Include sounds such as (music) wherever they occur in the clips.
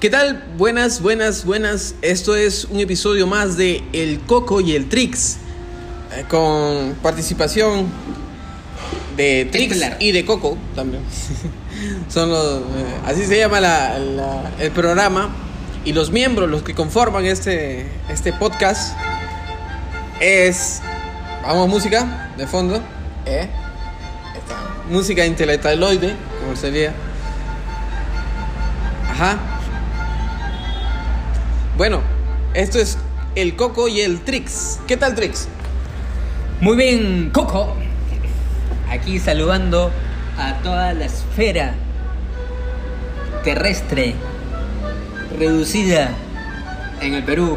¿Qué tal? Buenas, buenas, buenas. Esto es un episodio más de El Coco y el Trix. eh, con participación de Trix y de Coco también. (laughs) Son los. eh, así se llama la- la- el programa. Y los miembros, los que conforman este, este podcast, es. Vamos, música de fondo. ¿eh? Esta música intelectualoide, como sería. Ajá. Bueno, esto es el Coco y el Trix. ¿Qué tal, Trix? Muy bien, Coco. Aquí saludando a toda la esfera terrestre reducida en el Perú.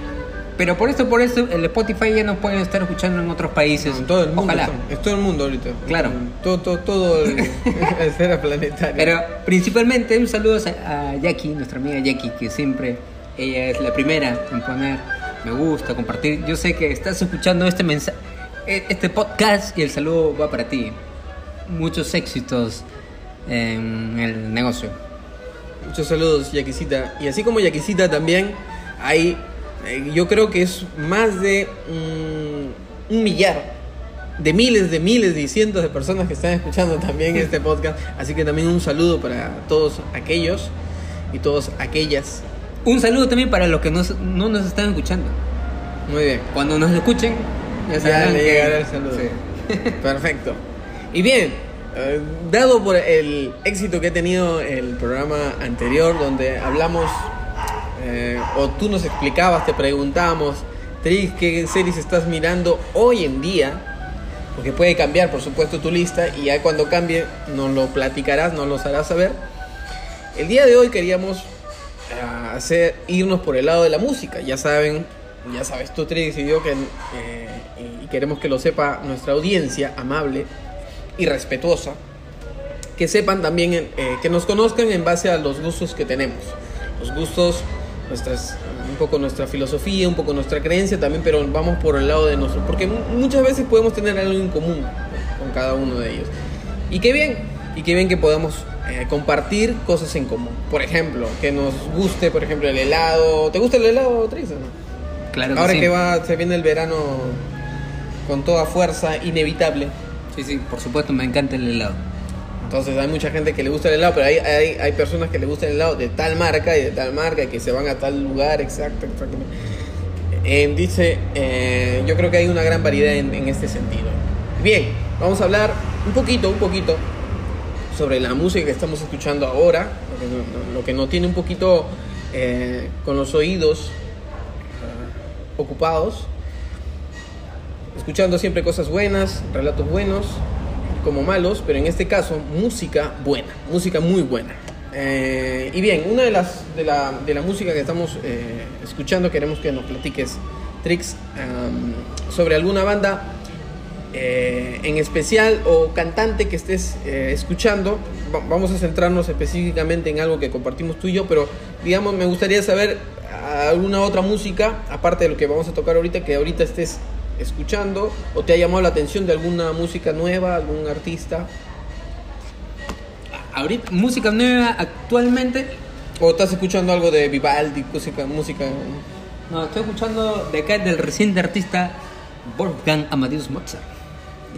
(laughs) Pero por esto, por eso, el Spotify ya nos pueden estar escuchando en otros países. En todo el mundo. Ojalá. Es todo el mundo ahorita. Claro. Todo, todo, todo el, la (laughs) esfera planetaria. Pero principalmente un saludo a, a Jackie, nuestra amiga Jackie, que siempre ella es la primera en poner me gusta, compartir. Yo sé que estás escuchando este mensaje, este podcast y el saludo va para ti. Muchos éxitos en el negocio. Muchos saludos, Yaquisita. Y así como Yaquisita también hay, eh, yo creo que es más de un millar de miles, de miles y cientos de personas que están escuchando también este podcast. Así que también un saludo para todos aquellos y todas aquellas. Un saludo también para los que nos- no nos están escuchando. Muy bien. Cuando nos escuchen, ya sabrán le llegará el saludo. Sí. (laughs) Perfecto. Y bien, eh, dado por el éxito que ha tenido el programa anterior, donde hablamos, eh, o tú nos explicabas, te preguntábamos, Tris, ¿qué series estás mirando hoy en día? Porque puede cambiar, por supuesto, tu lista, y ya cuando cambie nos lo platicarás, nos lo harás saber. El día de hoy queríamos hacer irnos por el lado de la música. Ya saben, ya sabes tú, Trix y que, eh, y queremos que lo sepa nuestra audiencia amable y respetuosa. Que sepan también, eh, que nos conozcan en base a los gustos que tenemos. Los gustos, nuestras, un poco nuestra filosofía, un poco nuestra creencia también, pero vamos por el lado de nosotros. Porque mu- muchas veces podemos tener algo en común con cada uno de ellos. Y qué bien, y qué bien que podamos eh, compartir cosas en común. Por ejemplo, que nos guste, por ejemplo, el helado. ¿Te gusta el helado, Tris, o no? Claro que Ahora sí. que va, se viene el verano con toda fuerza, inevitable. Sí, sí, por supuesto, me encanta el helado. Entonces hay mucha gente que le gusta el helado, pero hay, hay, hay personas que le gusta el helado de tal marca y de tal marca y que se van a tal lugar, exacto, exactamente. Eh, dice, eh, yo creo que hay una gran variedad en, en este sentido. Bien, vamos a hablar un poquito, un poquito sobre la música que estamos escuchando ahora, lo que no, tiene un poquito eh, con los oídos ah, ocupados, escuchando siempre cosas buenas, relatos buenos, como malos, pero en este caso música buena, música muy buena. Eh, y bien, una de las de la, de la música que estamos eh, escuchando, queremos que nos platiques, Trix, sobre alguna banda eh, en especial o cantante que estés eh, escuchando. Va- vamos a centrarnos específicamente en algo que compartimos tú y yo, pero digamos, me gustaría saber alguna otra música, aparte de lo que vamos a tocar ahorita, que ahorita estés escuchando o te ha llamado la atención de alguna música nueva, algún artista, Ahorita, música nueva actualmente. o estás escuchando algo de Vivaldi, música, música No, estoy escuchando de acá del reciente artista Wolfgang Amadeus Mozart.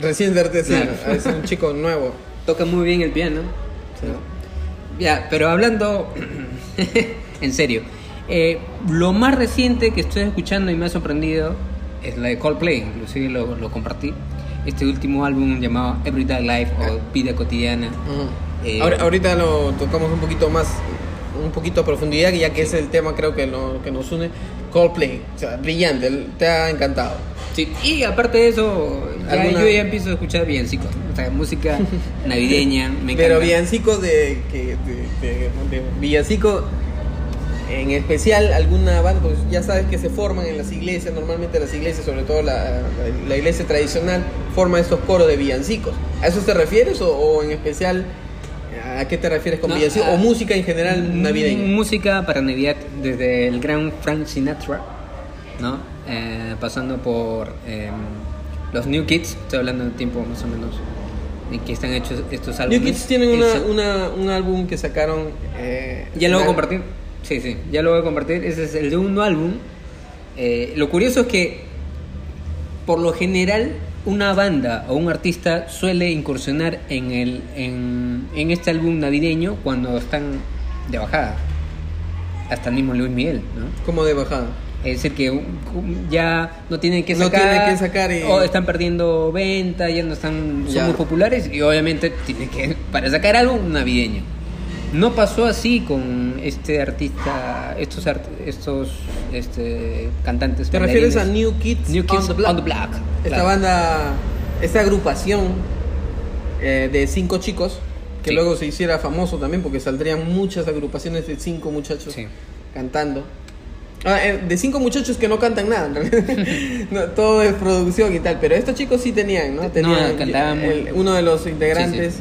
Recién de artista, Claro. es un chico nuevo. Toca muy bien el piano. Ya, pero hablando (clears throat) en serio, eh, lo más reciente que estoy escuchando y me ha sorprendido es la de Coldplay, inclusive lo, lo compartí. Este último álbum llamado Everyday Life o Vida Cotidiana. Ujú. Eh, Ahora- ahorita lo tocamos un poquito más, un poquito a profundidad, ya que es el tema creo que, lo, que nos une. Coldplay, o sea, brillante, te ha encantado. Sí, y aparte de eso, ya, ¿Alguna- yo ya empiezo a escuchar villancicos, ¿no? o sea, música navideña, (laughs) me encanta. Pero villancicos de, que, de, de- de villancico, en especial alguna banda, pues ya sabes que se forman en las iglesias, normalmente las iglesias, sobre todo la, la iglesia tradicional, forma estos coros de villancicos. ¿A eso te refieres o, o en especial a qué te refieres con No, villancicos? ¿O música en general M- navideña? Música para Navidad, desde el gran Frank Sinatra, ¿no? Eh, pasando por eh, los New Kids, estoy hablando de tiempo más o menos en que están hechos estos álbumes. New Kids tienen una, un álbum que sacaron. eh, Ya lo voy a compartir. Sí, sí, ya lo voy a compartir. Ese es el segundo álbum. Eh, lo curioso es que, por lo general, una banda o un artista suele incursionar en, el, en, en este álbum navideño cuando están de bajada. Hasta el mismo Luis Miguel, ¿no? Como de bajada. Es decir, que ya no tienen que No sacar. tienen que sacar y- O están perdiendo venta, ya no están. Son Ya. muy populares y obviamente tienen que. Para sacar algo navideño. No pasó así con este artista, estos art- estos este, cantantes. ¿Te refieres a. New Kids, New Kids on, the Block? on the Block, Esta banda, esta agrupación eh, de cinco chicos, que Sí. luego se hiciera famoso también porque saldrían muchas agrupaciones de cinco muchachos Sí. cantando. Ah, eh, de cinco muchachos que no cantan nada, en realidad. (laughs) No, todo es producción y tal, pero estos chicos sí tenían, ¿no? Tenían, cantaban muy- el- uno de los integrantes, Sí,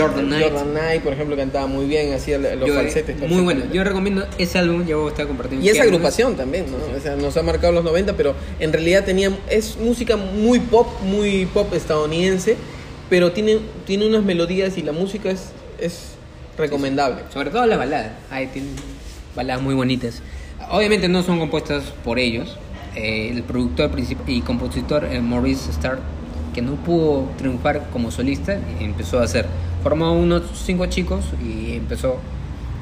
Jordan Knight. Jordan Knight, por ejemplo, cantaba muy bien, hacía los Yo, eh, falsetes. muy bueno. perfectamente. Yo recomiendo ese álbum, ya voy a estar compartiendo. Y esa agrupación también, ¿no? O sea, nos ha marcado los 90, pero en realidad tenía es música muy pop, muy pop estadounidense, pero tiene, tiene unas melodías y la música es, es recomendable. Sobre todo las baladas. Ahí tienen baladas muy bonitas. Obviamente no son compuestas por ellos. Eh, el productor y compositor eh, Maurice Starr, que no pudo triunfar como solista, empezó a hacer. Formó unos cinco chicos y empezó.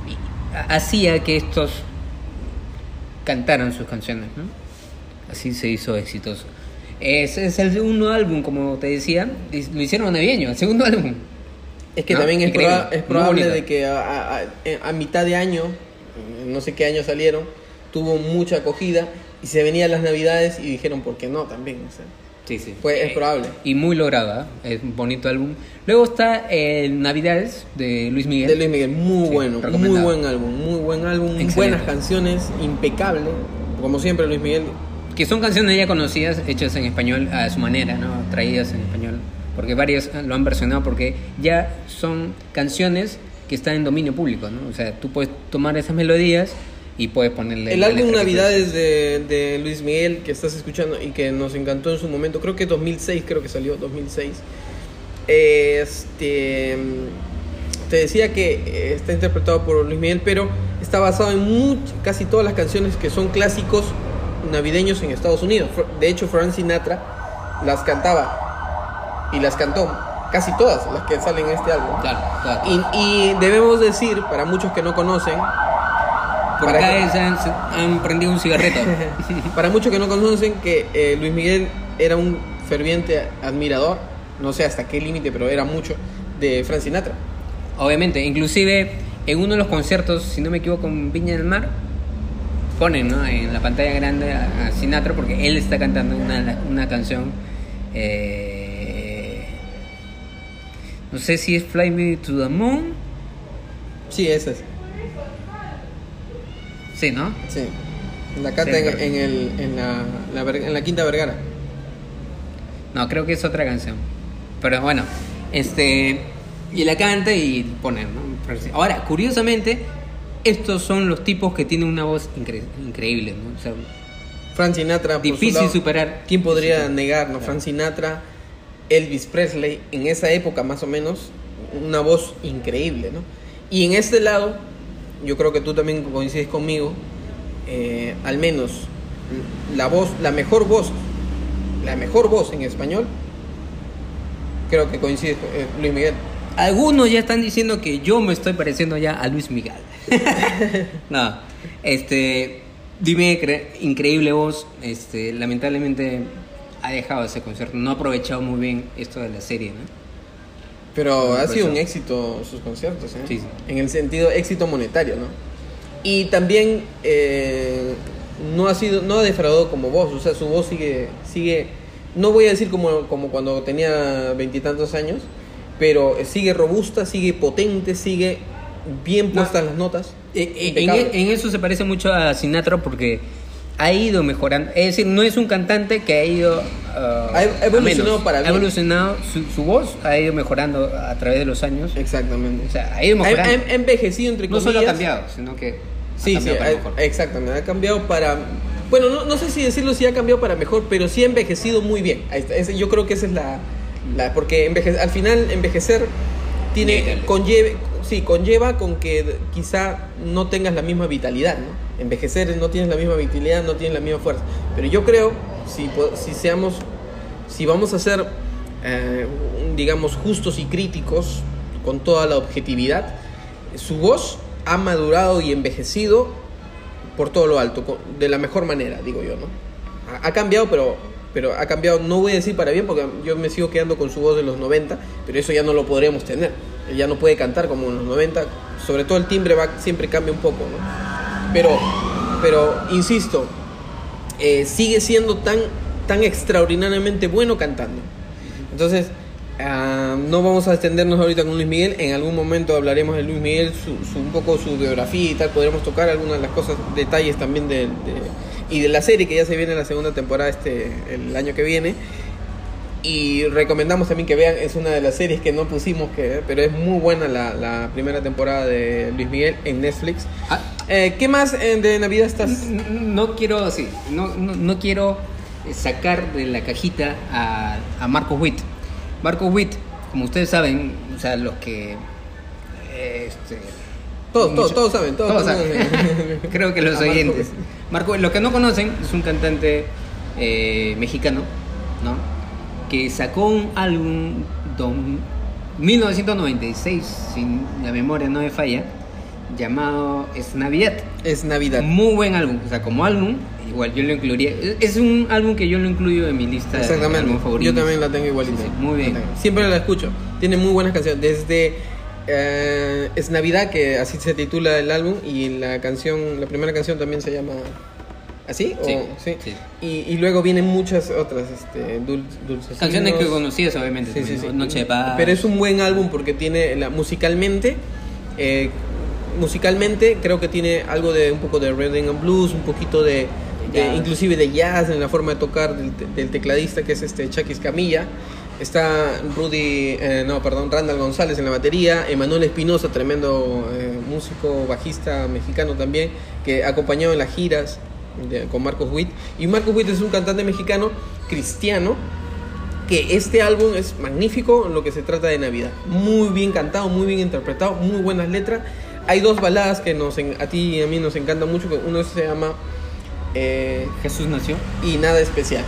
y ha- hacía que estos cantaran sus canciones. ¿no? Así se hizo exitoso. Es el segundo álbum, como te decía. Lo hicieron navideño, el segundo álbum. Es que No, también es, proba- probable de que a- a mitad de año, no sé qué año salieron, tuvo mucha acogida y se venían las navidades y dijeron, ¿por qué no? También, o sea, Sí, sí. Pues, es Eh, probable. Y muy lograda, es un bonito álbum. Luego está el Navidades de Luis Miguel. De Luis Miguel, muy Sí, bueno, muy buen álbum, muy buen álbum, Excelente. buenas canciones, impecable, como siempre Luis Miguel Que son canciones ya conocidas, hechas en español a su manera, ¿no? Traídas en español. Porque varios lo han versionado porque ya son canciones que están en dominio público, ¿no? O sea, tú puedes tomar esas melodías y puedes ponerle... El álbum Navidades de, de Luis Miguel que estás escuchando y que nos encantó en su momento, creo que 2006, creo que salió 2006. Este te decía que eh, está interpretado por Luis Miguel, pero está basado en much- casi todas las canciones que son clásicos navideños en Estados Unidos. De hecho, Frank Sinatra las cantaba y las cantó casi todas las que salen en este álbum. Claro, claro. Y, y debemos decir, para muchos que no conocen, Por acá que- se han, se han prendido un cigarreto. (laughs) Para muchos que no conocen que eh, Luis Miguel era un ferviente admirador, no sé hasta qué límite, pero era mucho, de Frank Sinatra. Obviamente, inclusive en uno de los conciertos, si no me equivoco, en Viña del Mar, ponen ¿no? en la pantalla grande a, Sinatra porque él está cantando una, una canción. eh, no sé si es Fly Me to the Moon. Sí, ese es. Sí, ¿no? Sí. La canta Sí, en, claro. en el, en, la, en la Quinta Vergara. No, creo que es otra canción. Pero bueno, este. Y la canta y pone, ¿no? Ahora, curiosamente, estos son los tipos que tienen una voz incre- increíble, ¿no? O sea, Frank Sinatra. Difícil lado, superar. ¿Quién podría negar, no? Frank Sinatra, Elvis Presley, en esa época más o menos, una voz increíble, ¿no? Y en este lado, yo creo que tú también coincides conmigo, eh, al menos la voz, la mejor voz, la mejor voz en español, creo que coincide con eh, Luis Miguel. Algunos ya están diciendo que yo me estoy pareciendo ya a Luis Miguel. (laughs) no, este, dime, cre- increíble voz. Este, lamentablemente ha dejado ese concierto. No ha aprovechado muy bien esto de la serie, ¿no? Pero ha sido un éxito sus conciertos, ¿eh? Sí, sí. En el sentido éxito monetario, ¿no? Y también eh, no ha sido, no ha defraudado como voz, o sea, su voz sigue, sigue, no voy a decir como, como cuando tenía veintitantos años, pero sigue robusta, sigue potente, sigue bien puestas las notas. Eh, eh, en, impecable. en eso se parece mucho a Sinatra porque ha ido mejorando. Es decir, no es un cantante que ha ido. ah, Ha a evolucionado para Ha bien. evolucionado, su, su voz ha ido mejorando a través de los años. Exactamente. O sea, ha ido Ha, mejorando. ha- ha envejecido entre no comillas. solo ha cambiado, sino que. ha Sí, para ha- mejor. exactamente. Ha cambiado para. Bueno, no, no sé si decirlo si ha cambiado para mejor, pero sí ha envejecido muy bien. Yo creo que esa es la. la porque enveje- al final, envejecer tiene conlleve, sí, conlleva con que quizá no tengas la misma vitalidad, ¿no? Envejecer no tienes la misma vitalidad, no tienes la misma fuerza. Pero yo creo, si, si seamos, si vamos a ser, eh, digamos, justos y críticos con toda la objetividad, su voz ha madurado y envejecido por todo lo alto, de la mejor manera, digo yo, ¿no? Ha, cambiado, pero, pero ha cambiado, no voy a decir para bien, porque yo me sigo quedando con su voz de los 90, pero eso ya no lo podríamos tener. Ya no puede cantar como en los 90, sobre todo el timbre va, siempre cambia un poco, ¿no? Pero, pero insisto, eh, sigue siendo tan, tan extraordinariamente bueno cantando. Entonces, ah, no vamos a extendernos ahorita con Luis Miguel. En algún momento hablaremos de Luis Miguel, su, su- un poco su biografía y tal. Podremos tocar algunas de las cosas, detalles también de, de- y de la serie que ya se viene la segunda temporada este el año que viene. Y recomendamos también que vean, es una de las series que no pusimos, que, pero es muy buena la, la primera temporada de Luis Miguel en Netflix. Ah, Eh, ¿Qué más eh, de Navidad estás? no quiero, sí, no, no, no quiero eh, sacar de la cajita a, a Marco Witt. Marco Witt, como ustedes saben, o sea, los que... Este, Todos, todos, todos saben, todos, todos saben. saben. (laughs) Creo que los Marco oyentes. Marco, los que no conocen, es un cantante eh, mexicano, ¿no? Que sacó un álbum don- 1996, si la memoria no me falla, llamado Es Navidad. Es Navidad. Muy buen álbum, o sea, como álbum, igual yo lo incluiría. Es un álbum que yo lo incluyo en mi lista de Exactamente. álbum favoritos. Yo también la tengo igualita. Sí, sí, muy bien. La. Siempre la escucho. Tiene muy buenas canciones. Desde eh, Es Navidad, que así se titula el álbum, y la canción, la primera canción también se llama ¿Así? Sí, ¿O- sí? sí. Y, y luego vienen muchas otras, este, dul- dulces. Canciones que conocías, obviamente. Sí, sí. Noche de Paz. Pero es un buen álbum porque tiene la, musicalmente, eh, musicalmente creo que tiene algo de un poco de rhythm and blues, un poquito de, inclusive de jazz en la forma de tocar del, te- del tecladista que es este Chucky Camilla. Está Rudy, eh, no, perdón, Randall González en la batería, Emanuel Espinosa, tremendo eh, músico bajista mexicano también, que acompañado en las giras de- con Marcos Witt. Y Marcos Witt es un cantante mexicano cristiano que este álbum es magnífico en lo que se trata de Navidad. Muy bien cantado, muy bien interpretado, muy buenas letras. Hay dos baladas que nos, a ti y a mí nos encantan mucho. que Uno se llama eh, Jesús nació. Y Nada Especial.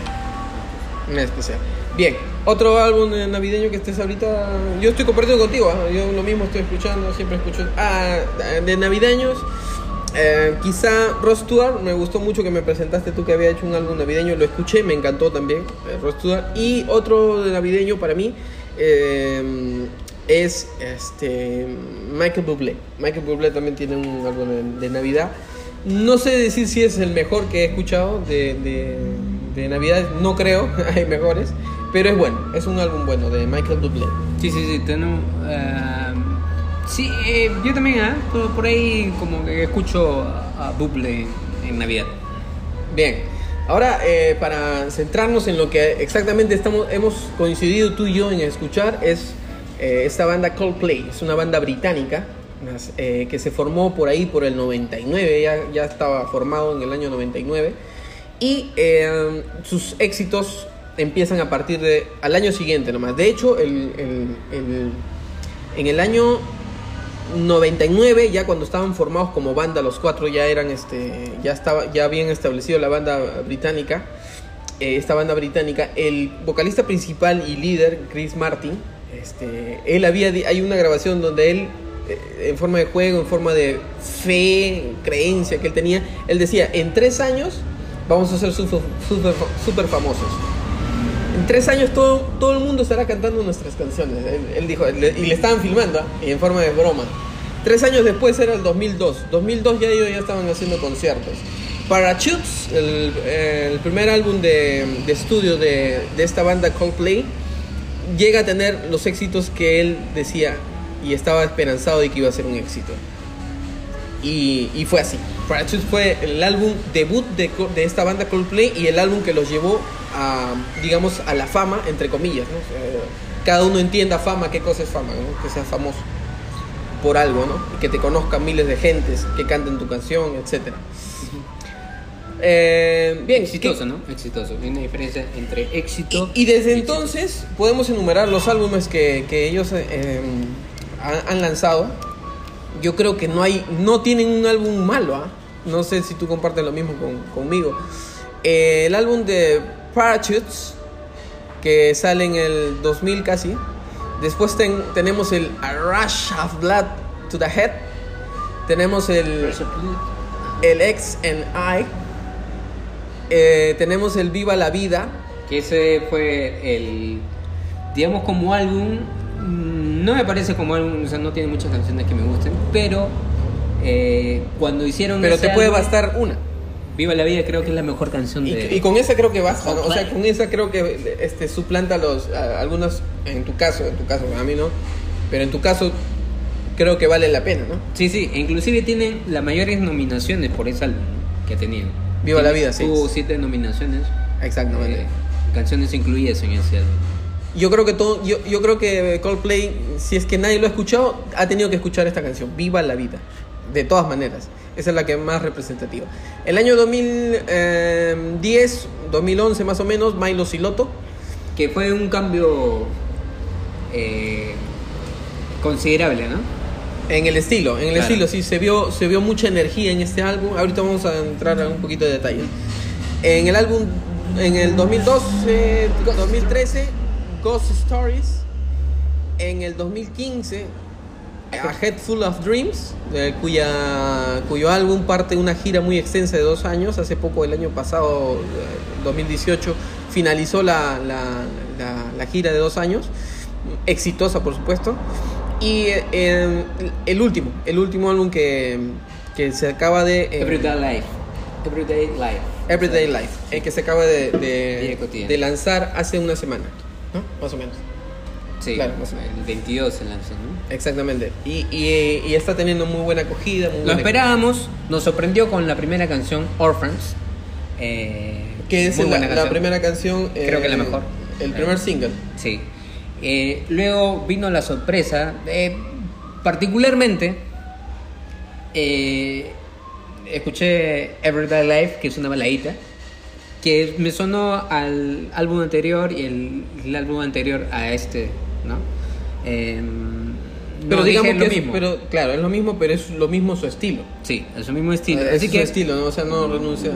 Nada especial. Bien, otro álbum eh, navideño que estés ahorita. Yo estoy compartiendo contigo, ¿ah? yo lo mismo estoy escuchando, siempre escucho. Ah, de navideños. Eh, quizá Ross me gustó mucho que me presentaste tú que había hecho un álbum navideño, lo escuché, me encantó también, eh, Ross. Y otro de navideño para mí eh, es este Michael Bublé. Michael Bublé también tiene un álbum de, de Navidad. No sé decir si es el mejor que he escuchado de, de, de Navidad, no creo, (laughs) hay mejores, pero es bueno, es un álbum bueno de Michael Bublé. Sí, sí, sí, tenemos... ah, sí, eh, yo también, ¿ah? Por, ahí como que escucho a, a en Navidad. Bien, ahora eh, para centrarnos en lo que exactamente estamos, hemos coincidido tú y yo en escuchar es eh, esta banda Coldplay, es una banda británica eh, que se formó por ahí por el 99, ya, ya estaba formado en el año 99 y eh, sus éxitos empiezan a partir de al año siguiente nomás. De hecho, el- el- en el año 99 ya cuando estaban formados como banda los cuatro ya eran este ya estaba ya habían establecido la banda británica eh, esta banda británica el vocalista principal y líder Chris Martin este él había hay una grabación donde él eh, en forma de juego en forma de fe creencia que él tenía él decía en tres años vamos a ser super, super famosos en tres años todo, todo el mundo estará cantando nuestras canciones. Él, dijo, y le estaban filmando, ¿ah? y en forma de broma. Tres años después era el 2002. 2002 ya ellos ya estaban haciendo conciertos. Parachutes, el, el primer álbum de, de estudio de, de esta banda Coldplay, llega a tener los éxitos que él decía y estaba esperanzado de que iba a ser un éxito. Y, y fue así. Parachutes fue el álbum debut de, de esta banda Coldplay y el álbum que los llevó a, digamos, a la fama, entre comillas. ¿no? O sea, cada uno entienda fama, qué cosa es fama, ¿no? que seas famoso por algo, ¿no? Y que te conozcan miles de gentes, que canten tu canción, etc. Eh, bien, Exitoso, ¿qué- ¿no? Exitoso. Hay una diferencia entre éxito y desde entonces podemos enumerar los álbumes que, que ellos eh, eh, han, han lanzado. Yo creo que no hay, no tienen un álbum malo, ¿ah? No sé si tú compartes lo mismo con- conmigo. Eh, el álbum de Parachutes, que sale en el 2000 casi. Después ten- tenemos el A Rush of Blood to the Head. Tenemos el, el X and I. Eh, tenemos el Viva la Vida. Que ese fue el. Digamos, como álbum. No me parece como álbum, o sea, no tiene muchas canciones que me gusten, pero. eh, cuando hicieron. Pero ese te puede álbum, bastar una. Viva la vida, creo que es la mejor canción Y, de. y con esa creo que basta, ¿no? O sea, con esa creo que este, suplanta los, a- algunos, en tu caso, en tu caso, a mí no, pero en tu caso creo que vale la pena, ¿no? Sí, sí, e inclusive tienen las mayores nominaciones por ese álbum que tenían. Viva la vida, sí. Tuvo siete nominaciones. Exactamente. eh, canciones incluidas en ese álbum. Yo creo que todo, yo, yo creo que Coldplay, si es que nadie lo ha escuchado, ha tenido que escuchar esta canción, Viva la vida, de todas maneras. Esa es la que más representativa. El año 2010, 2011 más o menos, Milo Siloto. Que fue un cambio eh, considerable, ¿no? En el estilo, en el Claro. estilo, sí, se vio, se vio mucha energía en este álbum. Ahorita vamos a entrar a un poquito de detalle. En el álbum, en el 2012, 2013, Ghost Stories. En el 2015, A Head Full of Dreams, de cuya, cuyo álbum parte de una gira muy extensa de dos años. Hace poco, el año pasado, eh, 2018, finalizó la, la, la- la gira de dos años. Exitosa, por supuesto. Y eh, el último, el último álbum que, que se acaba de... eh, Everyday Life. Everyday Life. Everyday Life, el que se acaba de, de lanzar hace una semana, ¿no? Más o menos. Sí, Claro, más o menos. el 22 se lanzó, ¿no? Exactamente. Y, y, y está teniendo muy buena acogida. Muy Lo buena- esperábamos, nos sorprendió con la primera canción, Orphans. eh, Que es la, primera canción. eh, Creo que la mejor. El primer single. Sí. Eh, luego vino la sorpresa. eh, particularmente, eh, escuché Everyday Life, que es una baladita, que me sonó al álbum anterior y el, el álbum anterior a este, ¿no? Eh, Pero no digamos que lo es- mismo. pero claro, es lo mismo, pero es lo mismo su estilo. Sí, es su mismo estilo. Es Así su que estilo, ¿no? O sea, no renuncia.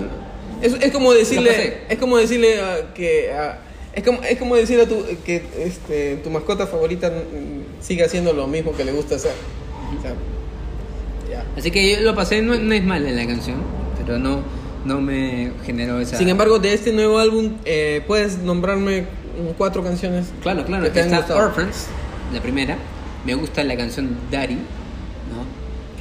Es, es como decirle, es como decirle ah, que ah, es como es como decirle a tu que este tu mascota favorita mm, siga haciendo lo mismo que le gusta hacer. O sea, ya. Así que yo lo pasé, no, no es mala la canción, pero no, no me generó esa... Sin embargo, de este nuevo álbum, eh, ¿puedes nombrarme cuatro canciones? claro, claro, que está? Orphans, la primera. Me gusta la canción Daddy, ¿no?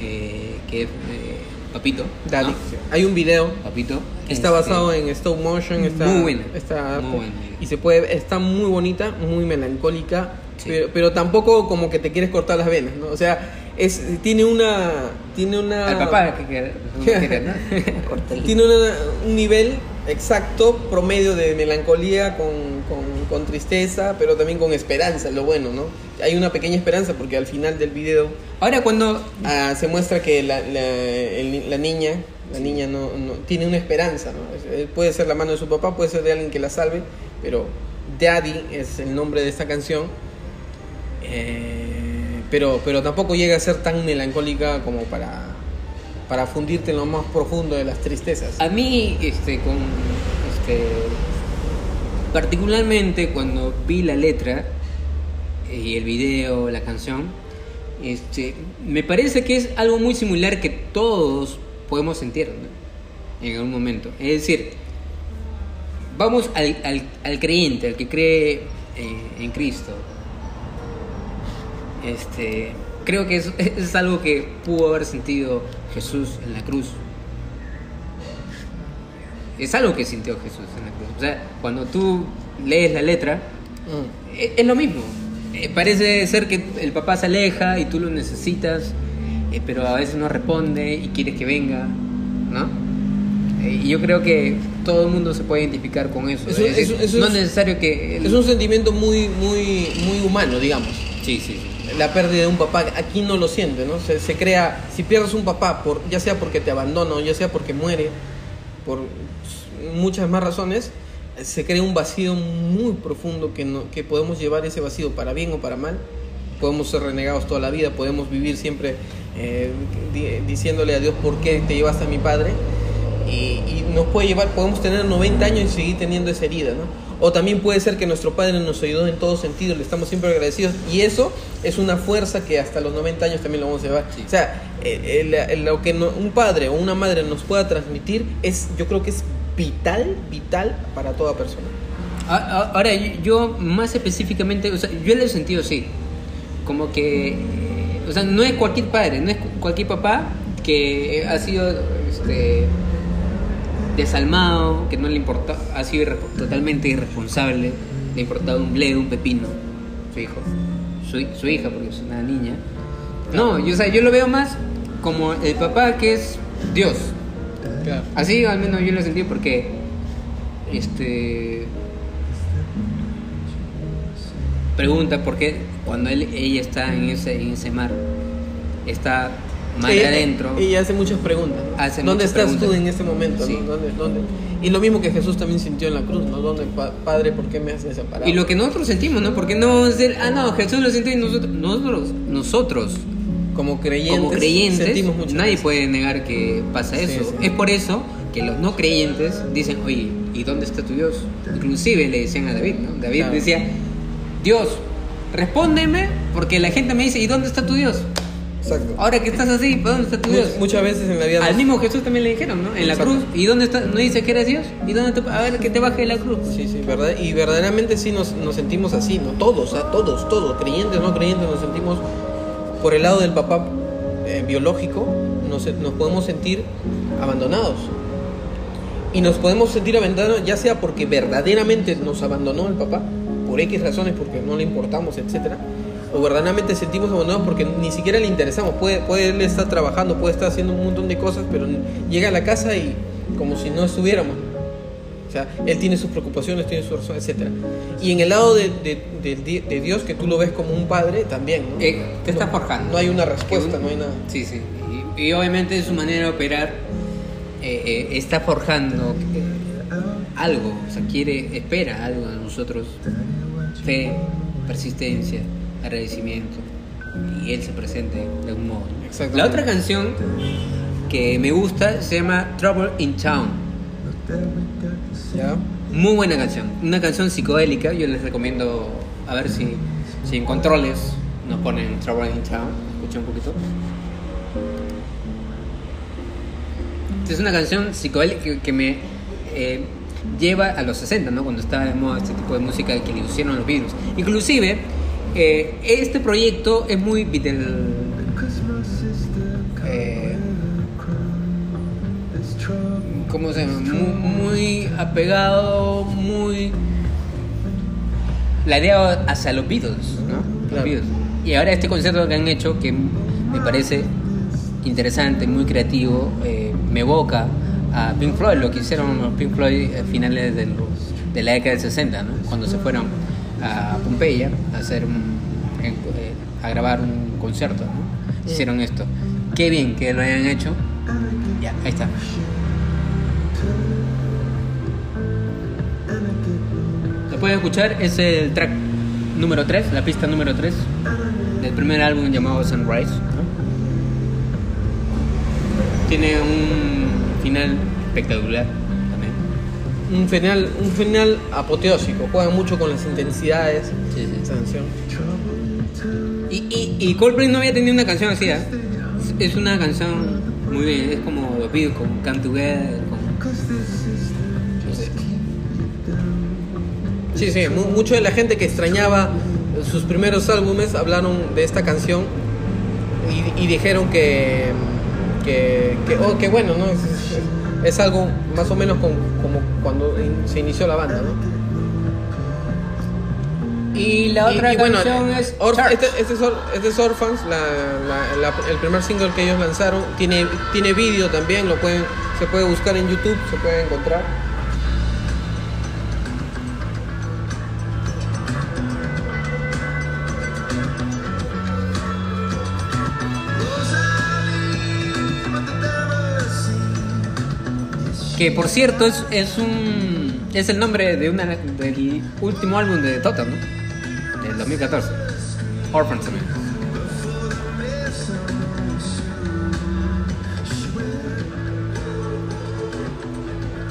Eh, que es eh, Papito. Daddy. ¿no? Hay un video. Papito. Está Este, basado en stop motion. Está, Muy buena, Está, muy buena. Y se puede, está muy bonita, muy melancólica, Sí. pero, pero tampoco como que te quieres cortar las venas, ¿no? O sea, es, tiene una, tiene una, Al papá que quiere, que quiere, ¿no? (laughs) Tiene una- un nivel exacto, promedio de melancolía con, con, con tristeza, pero también con esperanza, lo bueno, ¿no? Hay una pequeña esperanza porque al final del video Ahora cuando... ah, se muestra que la, la, el- la niña, la niña no, no- tiene una esperanza, ¿no? Eh, Puede ser la mano de su papá, puede ser de alguien que la salve, pero Daddy es el nombre de esta canción. Eh, pero, pero tampoco llega a ser tan melancólica como para, para fundirte en lo más profundo de las tristezas. A mí, este, este, particularmente cuando vi la letra y el video, la canción, este, me parece que es algo muy similar que todos podemos sentir ¿no? en algún momento. Es decir, vamos al, al, al creyente, al que cree eh, en Cristo. Este, creo que es, (laughs) es algo que pudo haber sentido Jesús en la cruz es algo que sintió Jesús en la cruz. O sea, cuando tú lees la letra, Mm. e- es, lo mismo. Eh, parece ser que el papá se aleja y tú lo necesitas, eh, pero a veces no responde y quieres que venga, ¿no? Eh, y yo creo que todo el mundo se puede identificar con eso. Eso- es decir, eso- eso no es- es necesario que... el- Es un sentimiento muy, muy, muy humano, digamos. Sí, sí, sí. La pérdida de un papá, aquí no lo siente, ¿no? Se, se crea, si pierdes un papá, por, ya sea porque te abandona, ya sea porque muere, por muchas más razones, se crea un vacío muy profundo que, no, que podemos llevar ese vacío para bien o para mal podemos ser renegados toda la vida, podemos vivir siempre eh, di- diciéndole a Dios por qué te llevaste a mi padre. Y, y nos puede llevar, podemos tener 90 años y seguir teniendo esa herida, ¿no? O también puede ser que nuestro padre nos ayudó en todo sentido, le estamos siempre agradecidos. Y eso es una fuerza que hasta los 90 años también lo vamos a llevar. Sí. O sea, el- el- lo que no- un padre o una madre nos pueda transmitir es, yo creo que es vital, vital para toda persona. Ahora, yo, más específicamente, o sea, yo lo he sentido así, como que, o sea, no es cualquier padre, no es cu- cualquier papá que ha sido este, desalmado, que no le importa, ha sido irre- totalmente irresponsable, le importaba un bledo, un pepino, su hijo, su, su hija, porque es una niña. No, yo, o sea, yo lo veo más como el papá que es Dios, Claro. Así al menos yo lo sentí porque este pregunta por qué cuando él, ella está en ese en ese mar está mal Ella- adentro Ella hace muchas preguntas. Hace ¿Dónde muchas estás tú preguntas. en este momento? Sí. ¿no? ¿Dónde, dónde? Y lo mismo que Jesús también sintió en la cruz, ¿no? ¿Dónde, pa- Padre, por qué me has desamparado? y lo que nosotros sentimos no porque no decir ah no Jesús lo sintió y nosotros nosotros nosotros como creyentes, como creyentes sentimos mucho. nadie puede negar que pasa Sí, eso sí. es por eso que los no creyentes dicen oye ¿y dónde está tu Dios? inclusive le decían a David ¿no? David Claro. decía Dios respóndeme porque la gente me dice ¿y dónde está tu Dios? Exacto. Ahora que estás así, ¿para dónde está tu Dios? muchas veces en la vida Al nos- mismo Jesús también le dijeron, ¿no? En la Exacto. cruz. ¿Y dónde está? ¿No dice que eres Dios? ¿Y dónde te, a ver que te baje de la cruz? Sí, sí, verdad. Y verdaderamente sí nos, nos sentimos así, ¿no? Todos, ¿ah? todos, todos, creyentes, no creyentes, nos sentimos por el lado del papá eh, biológico, nos, nos podemos sentir abandonados. Y nos podemos sentir abandonados ya sea porque verdaderamente nos abandonó el papá, por X razones, porque no le importamos, etcétera, verdaderamente sentimos abandonados porque ni siquiera le interesamos. Puede, puede él estar trabajando, puede estar haciendo un montón de cosas, pero llega a la casa y como si no estuviéramos. O sea, él tiene sus preocupaciones, tiene sus razones, etc. Y en el lado de, de- de- de- Dios, que tú lo ves como un padre, también. ¿no? Eh, te está No- forjando. No hay una respuesta, un- no hay nada. Sí, sí. Y, y obviamente su manera de operar eh, eh, está forjando eh, algo. O sea, quiere, espera algo de nosotros. Fe, persistencia, agradecimiento. Y él se presente de un modo. La otra canción que me gusta se llama Trouble in Town. ¿Ya? Muy buena canción, una canción psicodélica. Yo les recomiendo a ver si, si en controles nos ponen Trouble in Town. Escucha un poquito. Es una canción psicodélica que, que me eh, lleva a los 60, ¿no? Cuando estaba de moda este tipo de música que le hicieron los Beatles. Inclusive, eh, este proyecto es muy Beatle... eh, ¿Cómo se llama? Muy, muy apegado, muy ladeado hacia los Beatles, ¿no? Los. Beatles. Y ahora este concierto que han hecho, que me parece interesante, muy creativo, eh, me evoca a Pink Floyd, lo que hicieron los Pink Floyd a finales del- de la década del 60, ¿no? Cuando se fueron a Pompeya a hacer un- eh, a grabar un concierto, ¿no? Hicieron esto. Qué bien que lo hayan hecho. Ya, ahí está. Lo pueden escuchar, es el track número 3, la pista número 3 del primer álbum llamado Sunrise. ¿no? Tiene un final espectacular. Un final, un final apoteósico. Juega mucho con las intensidades. Sí, sí. Esa canción. Y, y, y Coldplay no había tenido una canción así, ¿ah? Es- una canción muy bien, es como los Beatles, como Come Together, no sé. Sí, sí, mu- mucho de la gente que extrañaba sus primeros álbumes hablaron de esta canción y, y dijeron que, que, que, oh, que bueno, ¿no? Es, es- es algo más o menos con- como cuando in- se inició la banda, ¿no? Y la otra y canción es Or- este, este es, Or- este es Orphans, la- la- la- el primer single que ellos lanzaron. Tiene, tiene vídeo también, lo pueden, se puede buscar en YouTube, se puede encontrar. Que por cierto es, es un es el nombre de una del último álbum de Totem, ¿no? Del 2014. Orphans también.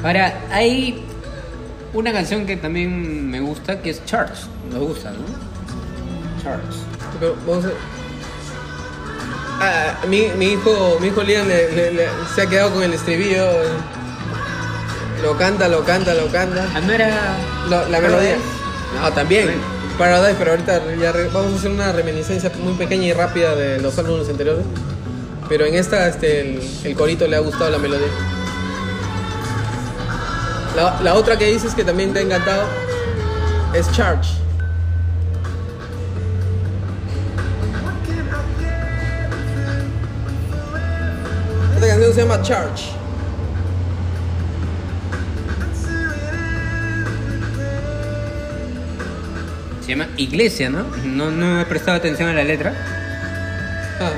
Ahora, hay una canción que también me gusta que es Church. Me gusta, ¿no? Church. Pero a... Ah, mi, mi hijo, mi hijo Liam le- se ha quedado con el estribillo. Lo canta, lo canta, lo canta. Ah, no era. Lo- la melodía. No, también. Paradise, pero ahorita ya re- vamos a hacer una reminiscencia muy pequeña y rápida de los álbumes anteriores. Pero en esta, este, el, el corito le ha gustado la melodía. La, la otra que dices que también te ha encantado es Charge. Esta canción se llama Charge. Llama Iglesia, ¿no? No, no he prestado atención a la letra. Ah.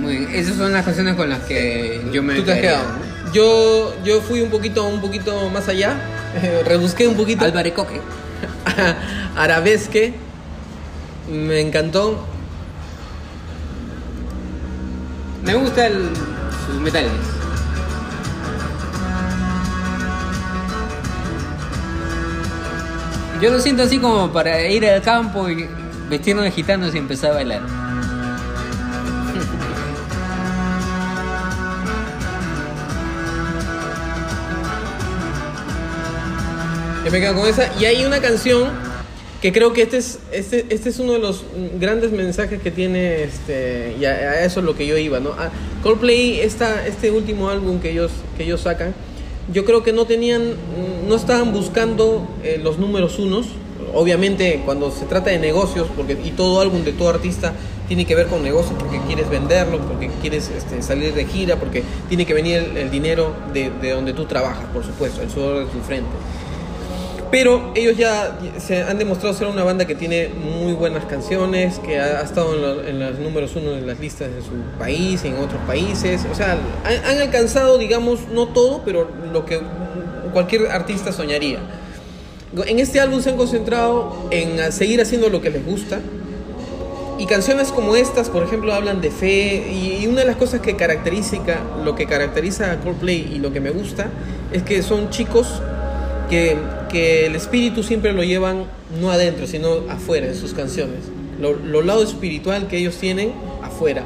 Muy bien. Esas son las canciones con las que yo me Tú te has quedaría. quedado. Yo, yo fui un poquito, un poquito más allá. (laughs) rebusqué un poquito. Álvaro Coque. (laughs) Arabesque. Me encantó. Me gusta el, sus metales. Yo lo siento así como para ir al campo y vestirnos de gitanos y empezar a bailar. Yo me quedo con esa. Y hay una canción que creo que este es, este, este es uno de los grandes mensajes que tiene, este, y a, eso es lo que yo iba, ¿no? A Coldplay, esta, este último álbum que ellos, que ellos sacan, yo creo que no tenían, no estaban buscando eh, los números unos. Obviamente cuando se trata de negocios, porque y todo álbum de todo artista tiene que ver con negocios, porque quieres venderlo, porque quieres este, salir de gira, porque tiene que venir el, el dinero de, de donde tú trabajas, por supuesto, el sudor de tu frente. Pero ellos ya se han demostrado ser una banda que tiene muy buenas canciones, que ha, ha estado en, lo- en los números uno de las listas de su país en otros países. O sea, han, han alcanzado, digamos, no todo, pero lo que cualquier artista soñaría. En este álbum se han concentrado en seguir haciendo lo que les gusta. Y canciones como estas, por ejemplo, hablan de fe. Y, y una de las cosas que caracteriza, lo que caracteriza a Coldplay y lo que me gusta, es que son chicos que, que el espíritu siempre lo llevan no adentro, sino afuera en sus canciones. Lo, lo lado espiritual que ellos tienen afuera.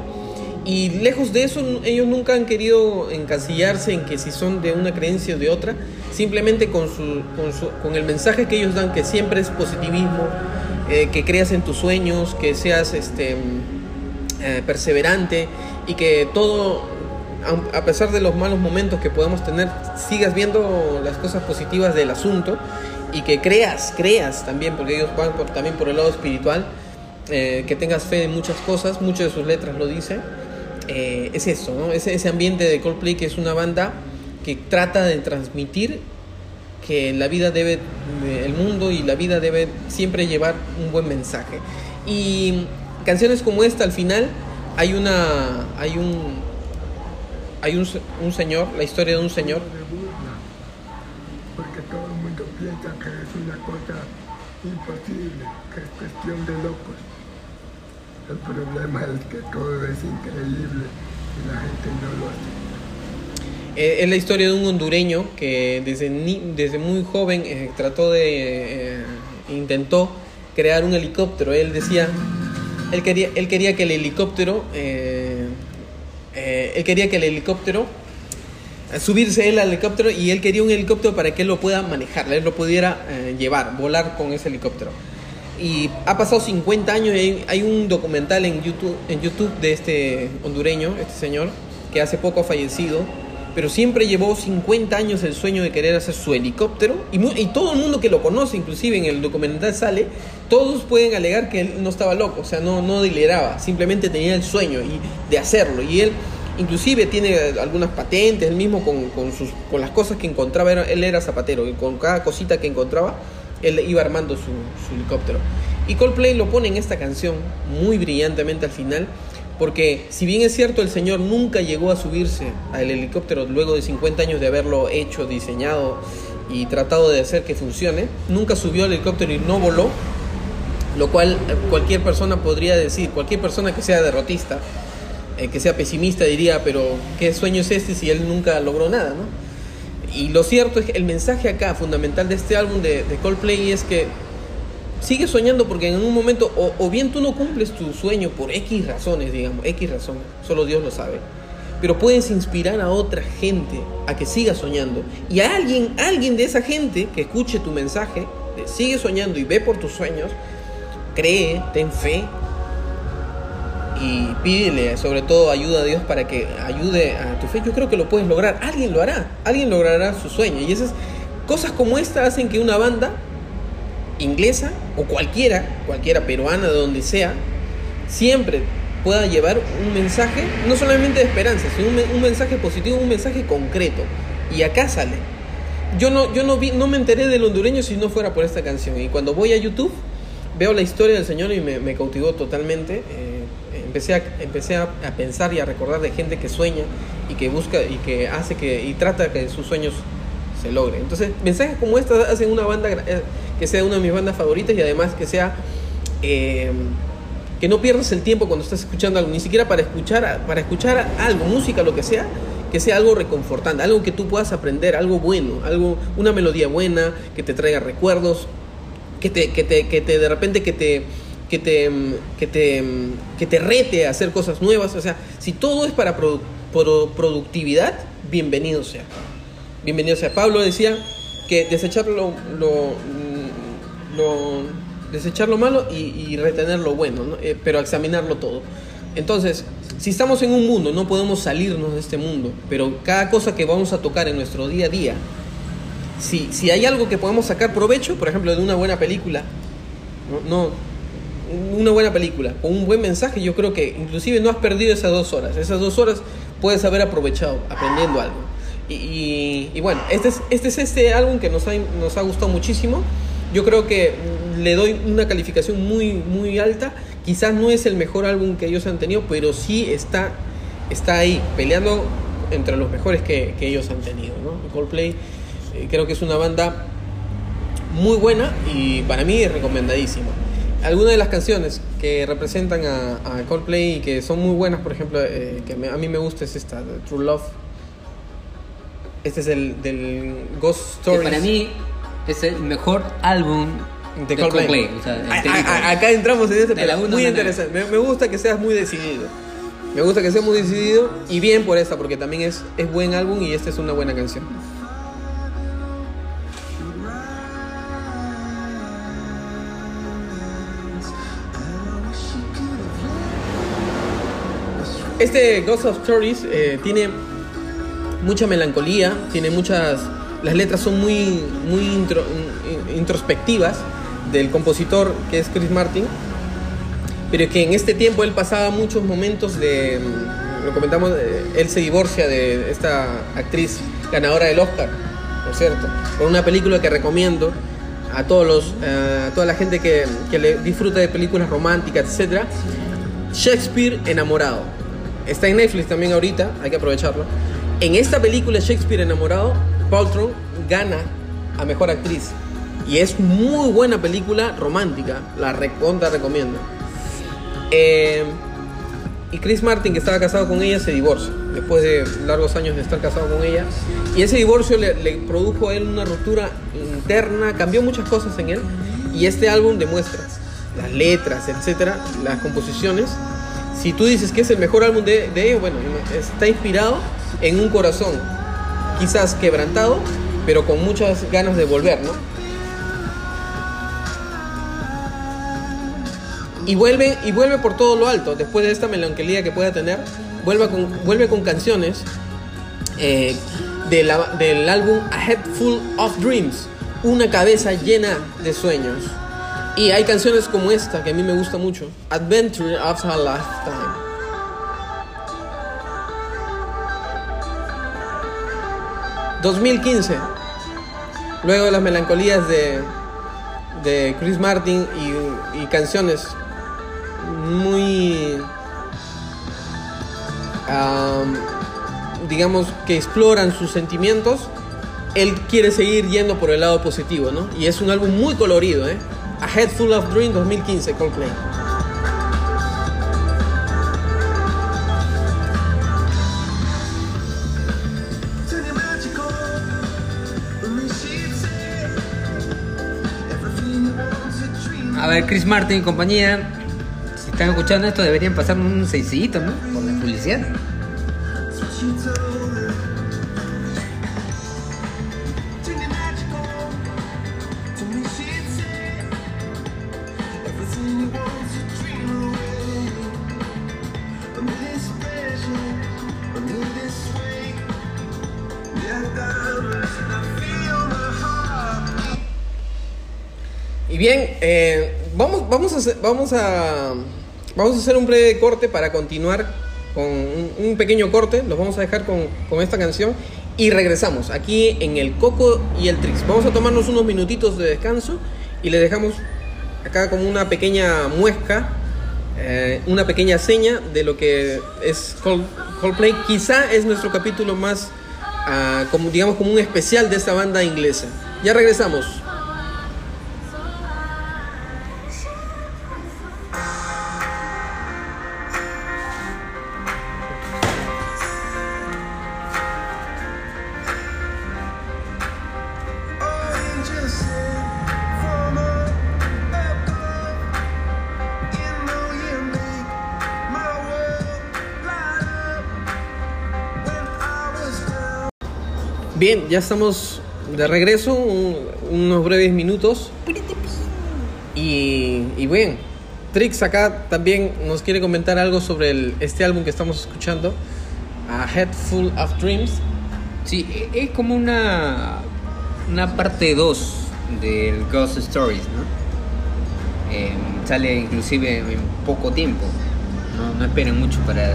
Y lejos de eso, ellos nunca han querido encasillarse en que si son de una creencia o de otra, simplemente con, su, con, su- con el mensaje que ellos dan, que siempre es positivismo, eh, que creas en tus sueños, que seas este, mm, eh, perseverante y que todo, a pesar de los malos momentos que podamos tener, sigas viendo las cosas positivas del asunto y que creas, creas también, porque ellos van por- también por el lado espiritual, eh, que tengas fe en muchas cosas, muchas de sus letras lo dicen. Eh, es eso. Ese, ese ambiente de Coldplay que es una banda que trata de transmitir que la vida debe, el mundo y la vida debe siempre llevar un buen mensaje. Y canciones como esta al final hay una, hay un, hay un, un señor, la historia de un señor porque todo el mundo piensa que es una cosa imposible, que es cuestión de locos. El problema es que todo es increíble y la gente no lo hace. Eh, es la historia de un hondureño que desde, ni- desde muy joven eh, trató de, eh, intentó crear un helicóptero. Él decía, él quería, él quería que el helicóptero, eh, él quería que el helicóptero, eh, subirse él al helicóptero y él quería un helicóptero para que él lo pueda manejar, él lo pudiera eh, llevar, volar con ese helicóptero. Y ha pasado 50 años y hay un documental en YouTube, en YouTube de este hondureño, este señor, que hace poco ha fallecido, pero siempre llevó 50 años el sueño de querer hacer su helicóptero y, todo el mundo que lo conoce, inclusive en el documental sale, todos pueden alegar que él no estaba loco, o sea, no, no deliraba, simplemente tenía el sueño y, de hacerlo y él inclusive tiene algunas patentes, él mismo con, con sus, con las cosas que encontraba, él era zapatero y con cada cosita que encontraba, él iba armando su, su helicóptero. Y Coldplay lo pone en esta canción muy brillantemente al final, Porque si bien es cierto, el señor nunca llegó a subirse al helicóptero luego de 50 años de haberlo hecho, diseñado y tratado de hacer que funcione, nunca subió al helicóptero y no voló, lo cual eh, cualquier persona podría decir, cualquier persona que sea derrotista, eh, que sea pesimista diría, pero ¿qué sueño es este si él nunca logró nada? ¿no? Y lo cierto es que el mensaje acá fundamental de este álbum de, de Coldplay es que sigue soñando porque en un momento o, bien tú no cumples tu sueño por X razones, digamos, X razones, solo Dios lo sabe. Pero puedes inspirar a otra gente a que siga soñando. Y a alguien, alguien de esa gente que escuche tu mensaje, sigue soñando y ve por tus sueños, cree, ten fe y pídele sobre todo ayuda a Dios para que ayude a tu fe. Yo creo que lo puedes lograr. Alguien lo hará. Alguien logrará su sueño. Y esas cosas como esta hacen que una banda inglesa o cualquiera, cualquiera peruana, de donde sea, siempre pueda llevar un mensaje, no solamente de esperanza, sino un, mensaje positivo, un mensaje concreto. Y acá sale. Yo no, yo no vi, no me enteré del hondureño si no fuera por esta canción. Y cuando voy a YouTube, veo la historia del Señor y me, me cautivó totalmente. Eh, empecé, a, empecé a, a, pensar y a recordar de gente que sueña y que busca y que hace que y trata que sus sueños se logren. Entonces, mensajes como estos hacen una banda eh, que sea una de mis bandas favoritas y además que sea eh, que no pierdas el tiempo cuando estás escuchando algo, ni siquiera para escuchar para escuchar algo, música, lo que sea, que sea algo reconfortante, algo que tú puedas aprender, algo bueno, algo una melodía buena que te traiga recuerdos, que te que te que te de repente que te que te, que te, que te rete a hacer cosas nuevas. O sea, si todo es para produ pro productividad, bienvenido sea. Bienvenido sea. Pablo decía que desechar lo, desechar lo malo y, retener lo bueno, ¿no? eh, pero examinarlo todo. Entonces, si estamos en un mundo, no podemos salirnos de este mundo, pero cada cosa que vamos a tocar en nuestro día a día, si, hay algo que podemos sacar provecho, por ejemplo, de una buena película, no una buena película o un buen mensaje, yo creo que inclusive no has perdido esas dos horas. Esas dos horas puedes haber aprovechado aprendiendo algo. Y, y, y bueno, este es, este es este álbum que nos ha, nos ha gustado muchísimo. Yo creo que le doy una calificación muy, muy alta. Quizás no es el mejor álbum que ellos han tenido, pero sí está, está ahí, peleando entre los mejores que, que ellos han tenido. ¿no? Coldplay eh, creo que es una banda muy buena y para mí recomendadísima algunas de las canciones que representan a, a, Coldplay y que son muy buenas, por ejemplo, eh, que me, a mí me gusta es esta, True Love. Este es el del Ghost Stories. Que para mí es el mejor álbum de, de Coldplay. Coldplay. O sea, a, a, acá entramos en este tema. Muy interesante. Me, me, gusta que seas muy decidido. Me gusta que seas muy decidido y bien por esta, porque también es, es buen álbum y esta es una buena canción. Este Ghost of Stories eh, tiene mucha melancolía, tiene muchas. Las letras son muy, muy intro, introspectivas del compositor que es Chris Martin, pero que en este tiempo él pasaba muchos momentos de. Lo comentamos, él se divorcia de esta actriz ganadora del Oscar, por cierto, por una película que recomiendo a todos los, a toda la gente que, que le disfruta de películas románticas, etc. Shakespeare enamorado está en Netflix también ahorita, hay que aprovecharlo. En esta película Shakespeare enamorado, Paltrow gana a mejor actriz y es muy buena película romántica, la recontra recomiendo. Eh, y Chris Martin, que estaba casado con ella, se divorcia después de largos años de estar casado con ella. Y ese divorcio le, le produjo a él una ruptura interna, cambió muchas cosas en él. Y este álbum demuestra las letras, etcétera, las composiciones si tú dices que es el mejor álbum de, de ellos, bueno, está inspirado en un corazón quizás quebrantado, pero con muchas ganas de volver, ¿no? Y vuelve, y vuelve por todo lo alto, después de esta melancolía que pueda tener, vuelve con, canciones eh, del álbum A Head Full of Dreams, una cabeza llena de sueños. Y hay canciones como esta que a mí me gusta mucho, Adventure of a Lifetime. ...2015... Luego de las melancolías de... De Chris Martin y, canciones... Muy... am, digamos, que exploran sus sentimientos, él quiere seguir yendo por el lado positivo, ¿no? Y es un álbum muy colorido, ¿eh? A Head Full of Dream 2015, Coldplay. A ver, Chris Martin y compañía, si están escuchando esto deberían pasar un seisito, ¿no? Por la publicidad. Y bien, eh, vamos, vamos, a hacer, vamos, a, vamos a hacer un breve corte para continuar con un, un pequeño corte. Los vamos a dejar con, con esta canción y regresamos aquí en el Coco y el Trix. Vamos a tomarnos unos minutitos de descanso y les dejamos acá como una pequeña muesca, eh, una pequeña seña de lo que es Cold- Coldplay. Quizá es nuestro capítulo más, ah, como, digamos, como un especial de esta banda inglesa. Ya regresamos. Bien, ya estamos de regreso, un- unos breves minutos. Y, y bien, Trix acá también nos quiere comentar algo sobre el- este álbum que estamos escuchando, A Head Full of Dreams. Sí, e- es como una, una parte 2 del Ghost Stories, ¿no? Eh, sale inclusive en poco tiempo. No, no esperen mucho para,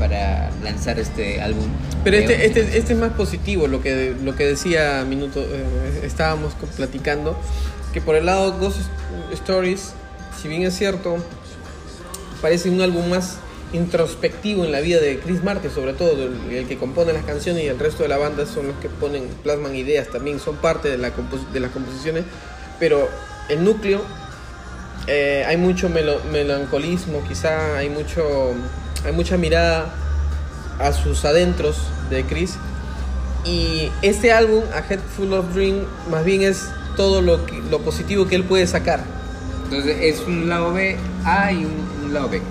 para lanzar este álbum. Pero este, 11 este, este es más positivo, lo que, lo que decía Minuto, eh, estábamos platicando, que por el lado Ghost Stories, si bien es cierto, parece un álbum más introspectivo en la vida de Chris Martin, sobre todo el, el que compone las canciones y el resto de la banda son los que ponen, plasman ideas, también son parte de, la de las composiciones, pero el núcleo eh, hay mucho melo- melancolismo, quizá hay mucho, hay mucha mirada a sus adentros de Chris. Y este álbum, A Head Full of Dream, más bien es todo lo, que- lo positivo que él puede sacar. Entonces es un lado B, A y un, un lado B.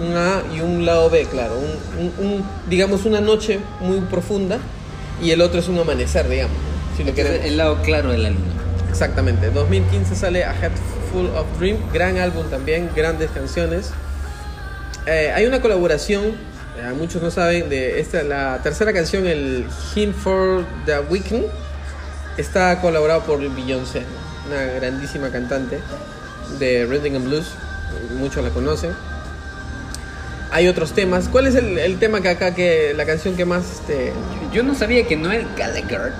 Un A y un lado B, claro. Un, un- un- digamos, una noche muy profunda y el otro es un amanecer, digamos. Si lo es queremos. el lado claro de la luna. Exactamente. 2015 sale A Head Full of Dream, gran álbum también, grandes canciones. Eh, hay una colaboración, eh, muchos no saben, de esta, la tercera canción, el Hymn for the Weekend, está colaborado por Beyoncé, ¿no? una grandísima cantante de Rhythm and Blues, muchos la conocen. Hay otros temas. ¿Cuál es el, el tema que acá, que la canción que más este, Yo no sabía que Noel Gallagher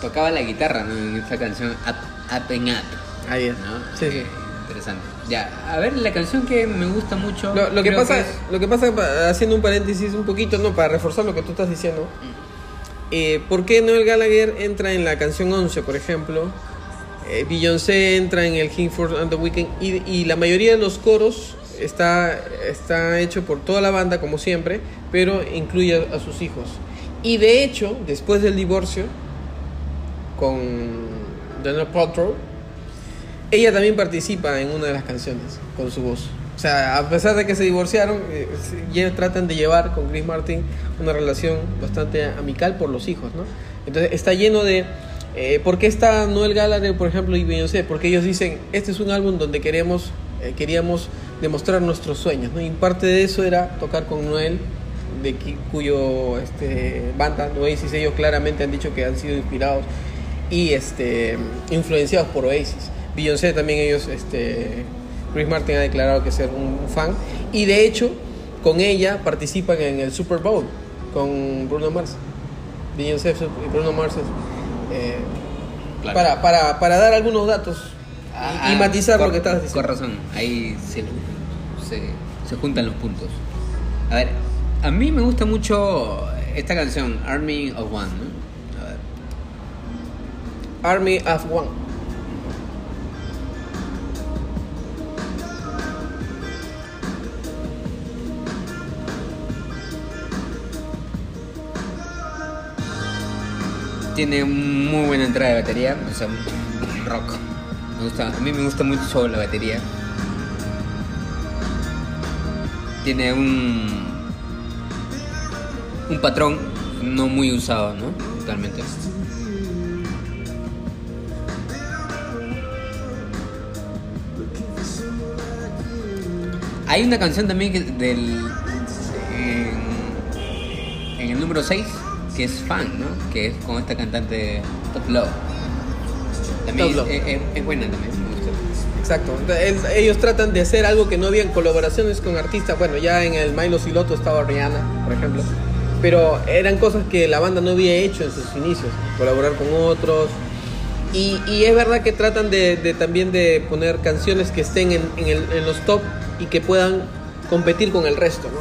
tocaba la guitarra ¿no? en esta canción Up, Up and Up. ahí es? ¿no? Sí, sí. Interesante. Ya, a ver, la canción que me gusta mucho. Lo, lo que pasa, es- lo que pasa, pa- haciendo un paréntesis un poquito, no, para reforzar lo que tú estás diciendo. Eh, ¿Por qué Noel Gallagher entra en la canción 11, por ejemplo? Eh, Beyoncé entra en el King for the Weekend y, y la mayoría de los coros está, está hecho por toda la banda, como siempre, pero incluye a, a sus hijos. Y de hecho, después del divorcio con Daniel Paltrow, ella también participa en una de las canciones con su voz. O sea, a pesar de que se divorciaron, eh, tratan de llevar con Chris Martin una relación bastante amical por los hijos, ¿no? Entonces está lleno de... Eh, ¿Por qué está Noel Gallagher, por ejemplo, y Beyoncé? Porque ellos dicen, este es un álbum donde queremos, eh, queríamos demostrar nuestros sueños, ¿no? Y parte de eso era tocar con Noel, de cuyo este, banda, Oasis, ellos claramente han dicho que han sido inspirados y este, influenciados por Oasis. Beyoncé también ellos, este, Chris Martin ha declarado que es un fan y de hecho con ella participan en el Super Bowl con Bruno Mars. Beyoncé y Bruno Mars. eh, Claro. para, para, para dar algunos datos y- Ah, y, matizar con- lo que Con diciendo. razón, ahí se, se, se juntan los puntos. A ver, A mí me gusta mucho esta canción, Army of One. Army of One. Tiene muy buena entrada de batería, o sea, rock. Me gusta, a mí me gusta mucho la batería. Tiene un un patrón no muy usado, ¿no? Totalmente. Hay una canción también del en, en el número 6 que es fan, ¿no? Que es con esta cantante Top Love. También Top Love. Es, es- es buena también, me gusta. Exacto. Entonces, ellos tratan de hacer algo que no había en colaboraciones con artistas. Bueno, ya en el Milo Siloto estaba Rihanna, por ejemplo. Pero eran cosas que la banda no había hecho en sus inicios. Colaborar con otros. Y, y es verdad que tratan de, de también de poner canciones que estén en, en el- en los top y que puedan competir con el resto, ¿no?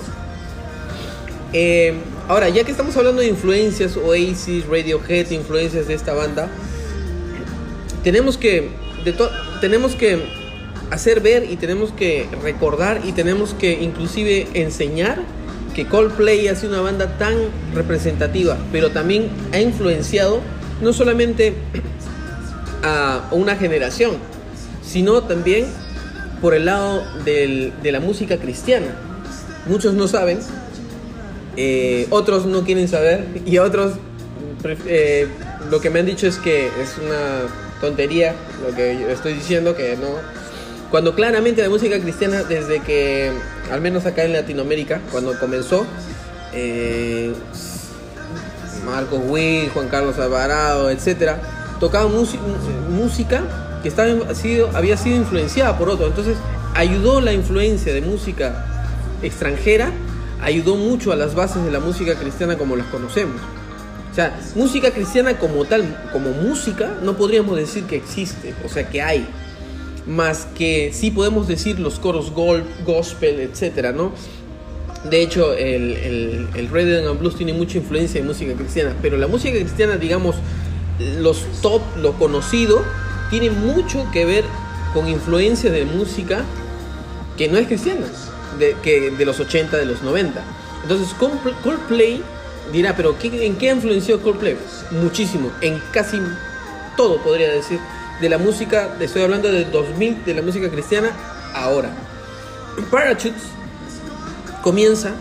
Eh, ahora, ya que estamos hablando de influencias, Oasis, Radiohead, influencias de esta banda, tenemos que tenemos que hacer ver y tenemos que recordar y tenemos que inclusive enseñar que Coldplay ha sido una banda tan representativa, pero también ha influenciado no solamente a una generación, sino también por el lado de la música cristiana. Muchos no saben, eh, otros no quieren saber y otros eh, lo que me han dicho es que es una tontería lo que yo estoy diciendo que no cuando claramente la música cristiana desde que al menos acá en Latinoamérica cuando comenzó eh, Marcos Witt, Juan Carlos Alvarado, etcétera, tocaban música que estaba, sido, había sido influenciada por otros. Entonces, ayudó la influencia de música extranjera, ayudó mucho a las bases de la música cristiana como las conocemos. O sea, música cristiana como tal, como música, no podríamos decir que existe, o sea, que hay. Más que sí podemos decir los coros gol, gospel, etcétera, ¿no? De hecho, el, el, el and Blues tiene mucha influencia de música cristiana, pero la música cristiana, digamos, los top, lo conocido, tiene mucho que ver con influencia de música que no es cristiana, de, que, de los 80, de los 90. Entonces, Coldplay- dirá, pero ¿qué- ¿en qué influenció Coldplay? Muchísimo, en casi todo podría decir, de la música, estoy hablando de 2000, de la música cristiana, ahora. Parachutes comienza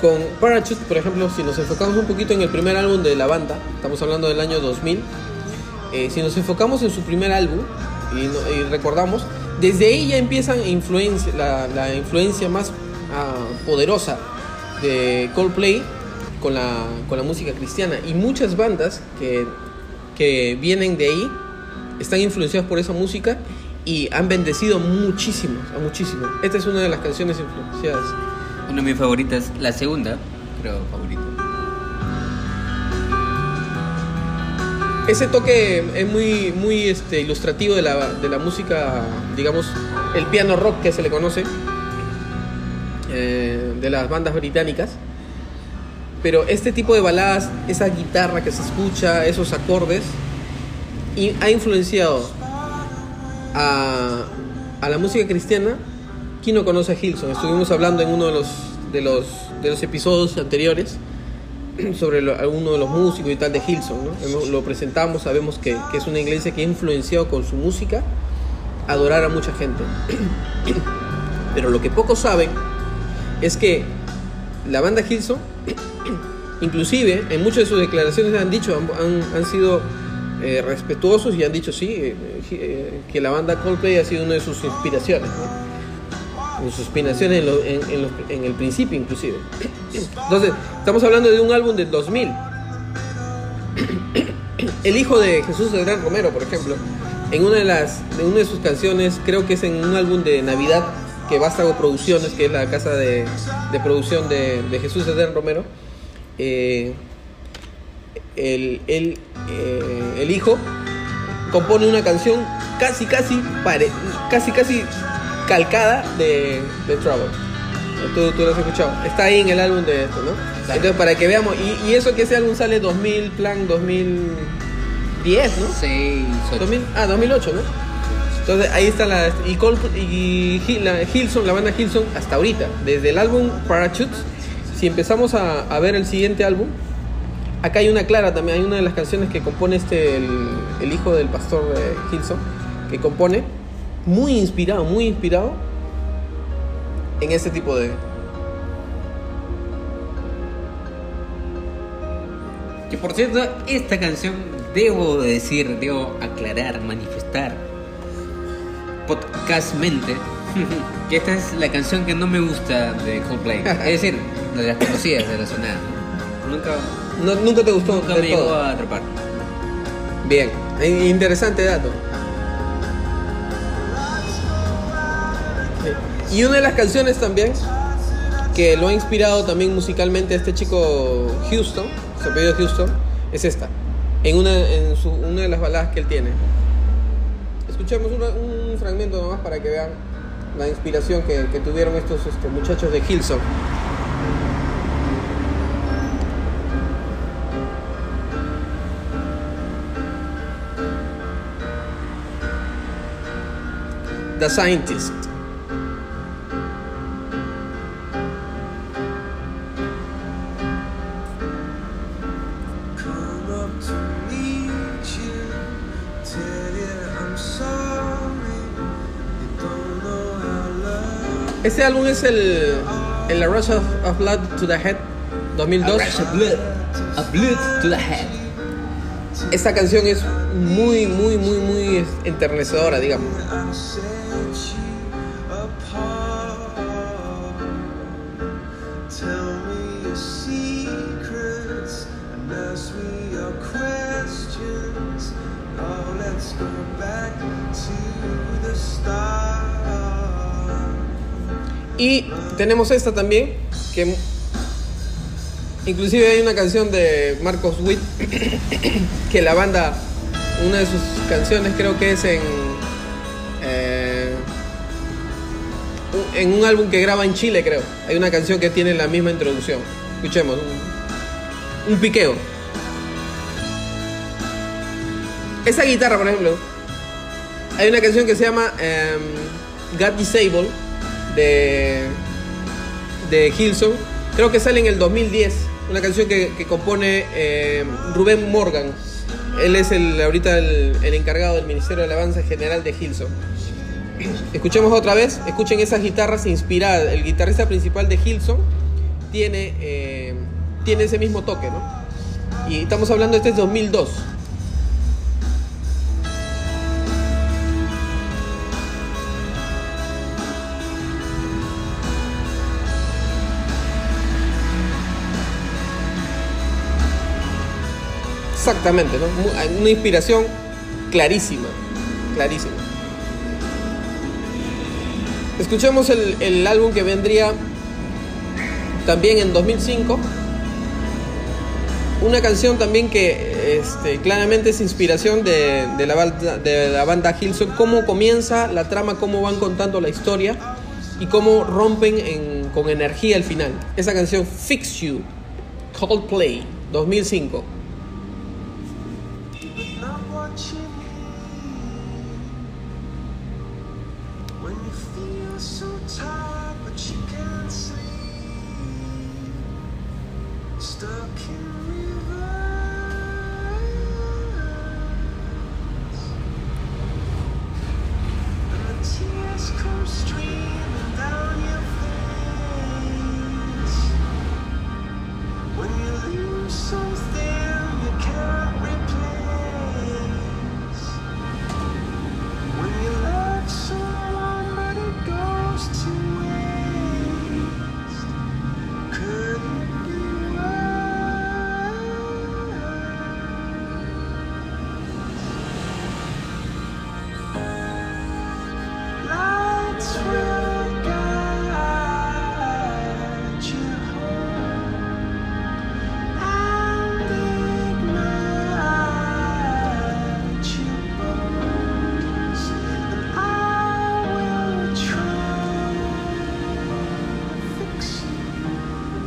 con Parachute, por ejemplo, si nos enfocamos un poquito en el primer álbum de la banda, estamos hablando del año 2000, eh, si nos enfocamos en su primer álbum y, no- y recordamos, desde ahí ya empiezan influencia, la, influencia más ah, poderosa de Coldplay con la, con la música cristiana. Y muchas bandas que, que vienen de ahí están influenciadas por esa música y han bendecido muchísimo, a muchísimo. Esta es una de las canciones influenciadas. Una de mis favoritas, la segunda, creo favorita. Ese toque es muy, muy este, ilustrativo de la, de la música, digamos, el piano rock que se le conoce, eh, de las bandas británicas. Pero este tipo de baladas, esa guitarra que se escucha, esos acordes, y ha influenciado a, la música cristiana. ¿Quién no conoce a Hilson? Estuvimos hablando en uno de los, de los, de los episodios anteriores (clears throat) sobre alguno de los músicos y tal de Hilson, Lo presentamos, sabemos que, que es una iglesia que ha influenciado con su música adorar a mucha gente. (clears throat) Pero lo que pocos saben es que la banda Hilson, (clears throat) inclusive en muchas de sus declaraciones han dicho, han, han- sido eh, respetuosos y han dicho sí, eh, eh, que la banda Coldplay ha sido una de sus inspiraciones. En sus inspiraciones en, lo- en- en los- en el principio inclusive. Entonces, estamos hablando de un álbum del 2000. El hijo de Jesús del Gran Romero, por ejemplo, en una de las de una de sus canciones, creo que es en un álbum de Navidad que Vástago Producciones, que es la casa de, de producción de, de Jesús del Gran Romero, eh, el, el, eh, el hijo compone una canción casi casi pare- casi casi calcada de, de Trouble. Tú, tú lo has escuchado. Está ahí en el álbum de esto, ¿no? Entonces, para que veamos. Y, y eso que ese álbum sale 2000, plan 2010, ¿no? 6, 8. 2000, ah, 2008, ¿no? Entonces ahí está la. Y, Col- y la Hilson, la banda Hilson, hasta ahorita, desde el álbum Parachutes, si empezamos a, a ver el siguiente álbum, acá hay una clara también, hay una de las canciones que compone este, el, el hijo del pastor de Hilson, que compone, muy inspirado, muy inspirado en este tipo de. Que por cierto, esta canción debo decir, debo aclarar, manifestar podcastmente (laughs) que esta es la canción que no me gusta de Coldplay. (laughs) Es decir, de las conocidas, de la sonada. Nunca, No, nunca te gustó nunca me llegó todo? a atrapar. Bien, interesante dato. Y una de las canciones también que lo ha inspirado también musicalmente a este chico Houston, su apellido Houston, es esta. En una, su- una de las baladas que él tiene. Escuchemos un fragmento nomás para que vean la inspiración que, que tuvieron estos este, muchachos de Hillsong. The Scientist. Este álbum es el, el A Rush of, of Blood to the Head 2002. blood, a blood to the head. Esta canción es muy, muy, muy, muy enternecedora, digamos. Y tenemos esta también, que inclusive hay una canción de Marcos Witt, (coughs) que la banda, una de sus canciones creo que es en, eh, en un álbum que graba en Chile, creo. Hay una canción que tiene la misma introducción. Escuchemos, un, piqueo. Esa guitarra, por ejemplo, hay una canción que se llama em, God Disable de, de. Creo que sale en el 2010. Una canción que, compone em, Rubén Morgan. Él es el, ahorita el, encargado del Ministerio de Alabanza General de Hilson. Escuchemos otra vez. Escuchen esas guitarras inspiradas. El guitarrista principal de Hilson tiene, em, tiene ese mismo toque, ¿no? Y estamos hablando, este es 2002. Exactamente, Una inspiración clarísima, clarísima. Escuchemos el, el álbum que vendría también en 2005. Una canción también que este, claramente es inspiración de, la, banda- de la banda Hilson. Cómo comienza la trama, cómo van contando la historia y cómo rompen en- con energía al final. Esa canción Fix You, Coldplay, 2005.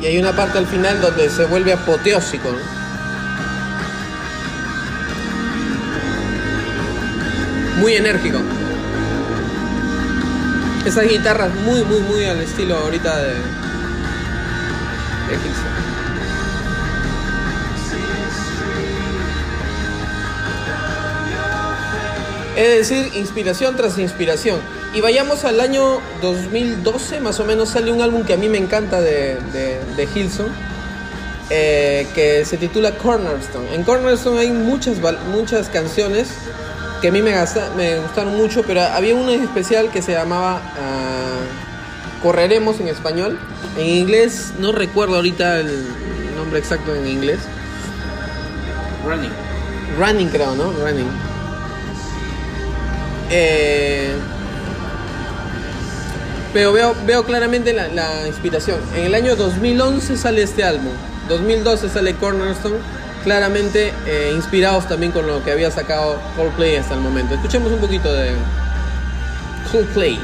Hay una parte al final donde se vuelve apoteósico, ¿no? Muy enérgico. Esas guitarras muy, muy, muy al estilo ahorita de, de. Es decir, inspiración tras inspiración. Y vayamos al año 2012, más o menos sale un álbum que a mí me encanta de, de, de Hilson, eh, que se titula Cornerstone. En Cornerstone hay muchas, muchas canciones que a mí me, gasta- me gustaron mucho, pero había una en especial que se llamaba ah, Correremos en español. En inglés, no recuerdo ahorita el nombre exacto en inglés. Running. Running creo, ¿no? Running. Eh, pero veo, veo claramente la, la inspiración. En el año 2011 sale este álbum. 2012 sale Cornerstone. Claramente eh, inspirados también con lo que había sacado Coldplay hasta el momento. Escuchemos un poquito de Coldplay.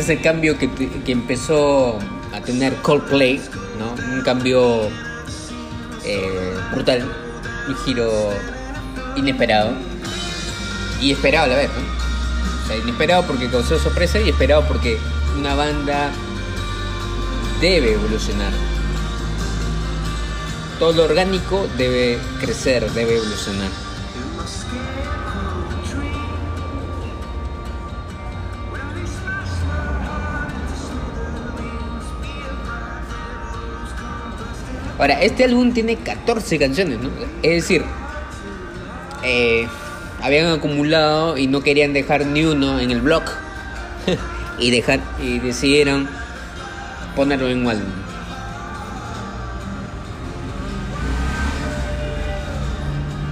Este es el cambio que, empezó a tener Coldplay. Un cambio eh, brutal, un giro inesperado y esperado a la vez. O sea, inesperado porque causó sorpresa y esperado porque una banda debe evolucionar. Todo lo orgánico debe crecer, debe evolucionar. Ahora, este álbum tiene 14 canciones, ¿no? Es decir, eh, habían acumulado y no querían dejar ni uno en el blog. (laughs) y dejar y decidieron ponerlo en un álbum.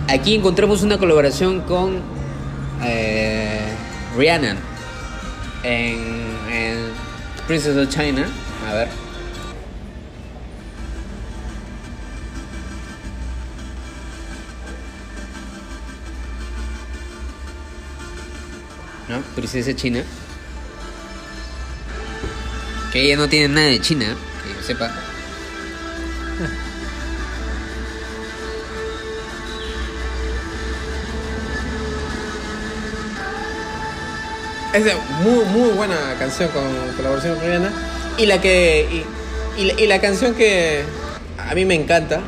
Aquí encontramos una colaboración con eh, Rihanna en, en Princess of China. A ver. Princesa China. Que ella no tiene nada de China, que yo sepa. Es de muy, muy buena canción con colaboración con. Y la que. Y la canción que a mí me encanta.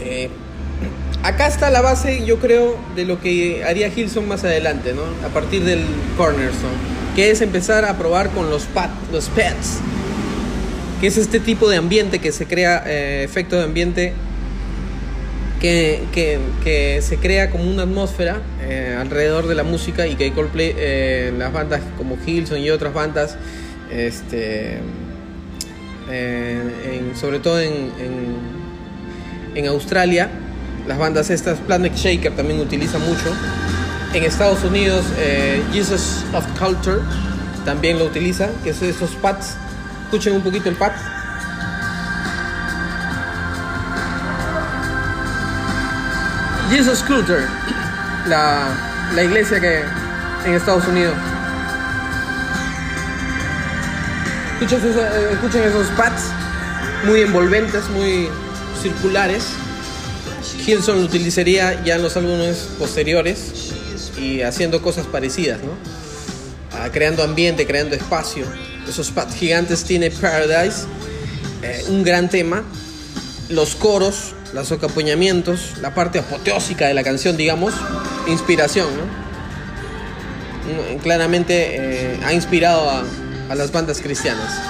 eh, acá está la base, yo creo, de lo que haría Hilson más adelante, ¿no? A partir del Cornerstone. Que es empezar a probar con los, pat, los pads. Que es este tipo de ambiente que se crea, eh, efecto de ambiente que, que- se crea como una atmósfera eh, alrededor de la música y que Coldplay, eh, las bandas como Hilson y otras bandas, este, eh, sobre todo en, en Australia, las bandas estas, Planet Shaker también utiliza mucho. En Estados Unidos, eh, Jesus of Culture también lo utiliza, que es esos pads. Escuchen un poquito el pad. Jesus Culture, la, la iglesia que en Estados Unidos. Escuchen eh, escuchen esos pads muy envolventes, muy circulares. Hilson lo utilizaría ya en los álbumes posteriores y haciendo cosas parecidas, ¿no? Ah, creando ambiente, creando espacio. Esos gigantes tiene Paradise, eh, un gran tema. Los coros, los acompañamientos, la parte apoteósica de la canción, digamos, inspiración, ¿no? Mm, Claramente eh, ha inspirado a, a las bandas cristianas.